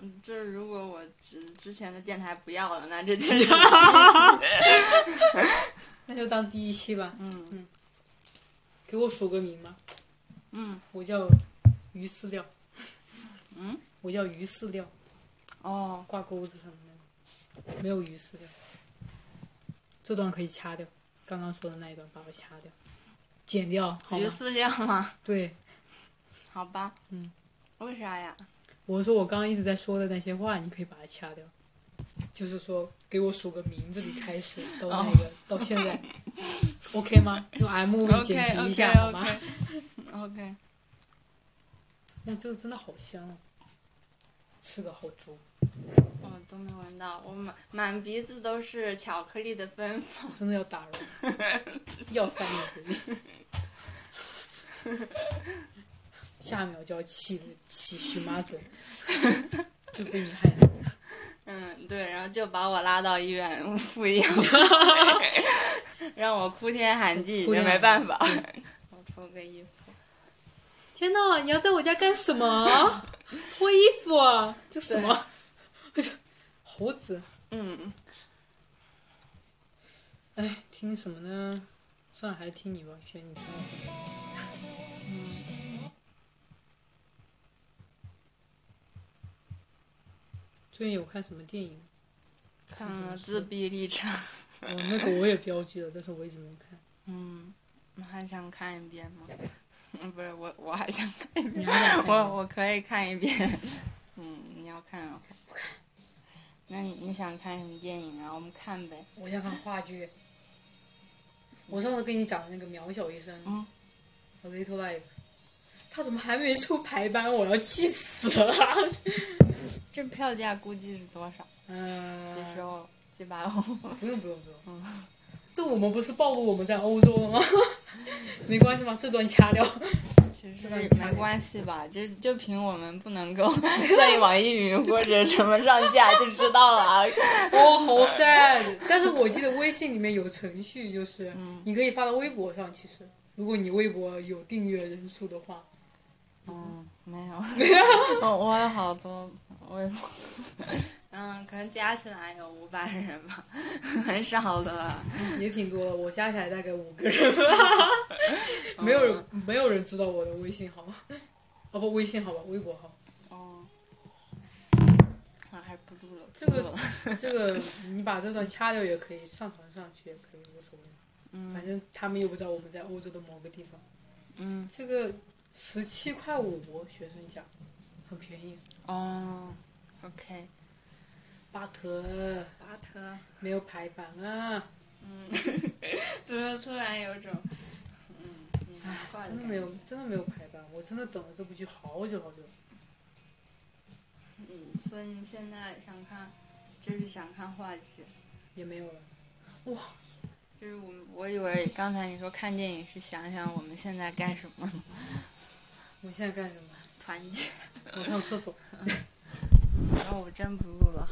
嗯，就是如果我之之前的电台不要了，那这就 (laughs) 是 (laughs) (laughs) 那就当第一期吧。嗯给我署个名吧，嗯我叫鱼饲料，嗯，我叫鱼饲料，哦，挂钩子上面那个没有鱼饲料。这段可以掐掉，刚刚说的那一段把我掐掉，剪掉好？鱼饲料吗？(laughs) 对，好吧，嗯，为啥呀？我说我刚刚一直在说的那些话，你可以把它掐掉。就是说，给我数个名字里开始到那哦个、到现在，(laughs) OK 吗？用 iMovie (laughs) 剪辑一下好吗？OK，哇，这个真的好香啊！是个好猪，我都没闻到，我满满鼻子都是巧克力的芬芳。真的要打人，要塞你嘴里，下一秒就要气气荨麻疹，就被你害的。嗯，对，然后就把我拉到医院负一样，(laughs) 让我哭天喊地，也没办法。(laughs) 我脱个衣服，天呐，你要在我家干什么？脱衣服啊？这什么？猴子？嗯，哎，听什么呢？算了，还是听你吧，选你听我什么？嗯最近有看什么电影？看了《自闭历程》，哦，那个我也标记了，但是我一直没看。嗯，你还想看一遍吗？嗯，(laughs) 不是我，我还想看一遍，我我可以看一遍。嗯，你要看啊？不看。那你你想看什么电影啊？我们看呗。我想看话剧。我上次跟你讲的那个《渺小一生》嗯，A Little Life，他怎么还没出排班？我要气死了！(laughs) 这票价估计是多少？嗯，几十欧、几百欧？不用不用不用。这我们不是暴露我们在欧洲了吗？(laughs) 没关系吗？这段掐掉。没关系吧，就就凭我们不能够 (laughs) 在网易云或者什么上架就知道了。(laughs) 哦，好 sad。但是我记得微信里面有程序，就是嗯你可以发到微博上。其实，如果你微博有订阅人数的话，嗯，没有，我我有好多微博，(laughs) 嗯，可能加起来有五百人吧，很少的了。也挺多的。我加起来大概五个人吧，(laughs) 没有人没有人知道我的微信号。哦不，微信号吧，微博号。哦，啊，还不录了。这个这个你把这段掐掉也可以，上传上去也可以，无所谓。嗯反嗯正他们又不知道我们在欧洲的某个地方。嗯这个十七块五学生价，很便宜。哦，OK，巴特巴特，没有排版啊，嗯，(laughs) 怎么突然有种嗯嗯怪真的没有，真的没有排版。我真的等了这部剧好久好久。嗯，所以你现在想看，就是想看话剧。也没有了。哇就是我，我以为刚才你说看电影是想想我们现在干什么呢？我现在干什么？团结。我上厕所。(laughs) 然后我真不录了。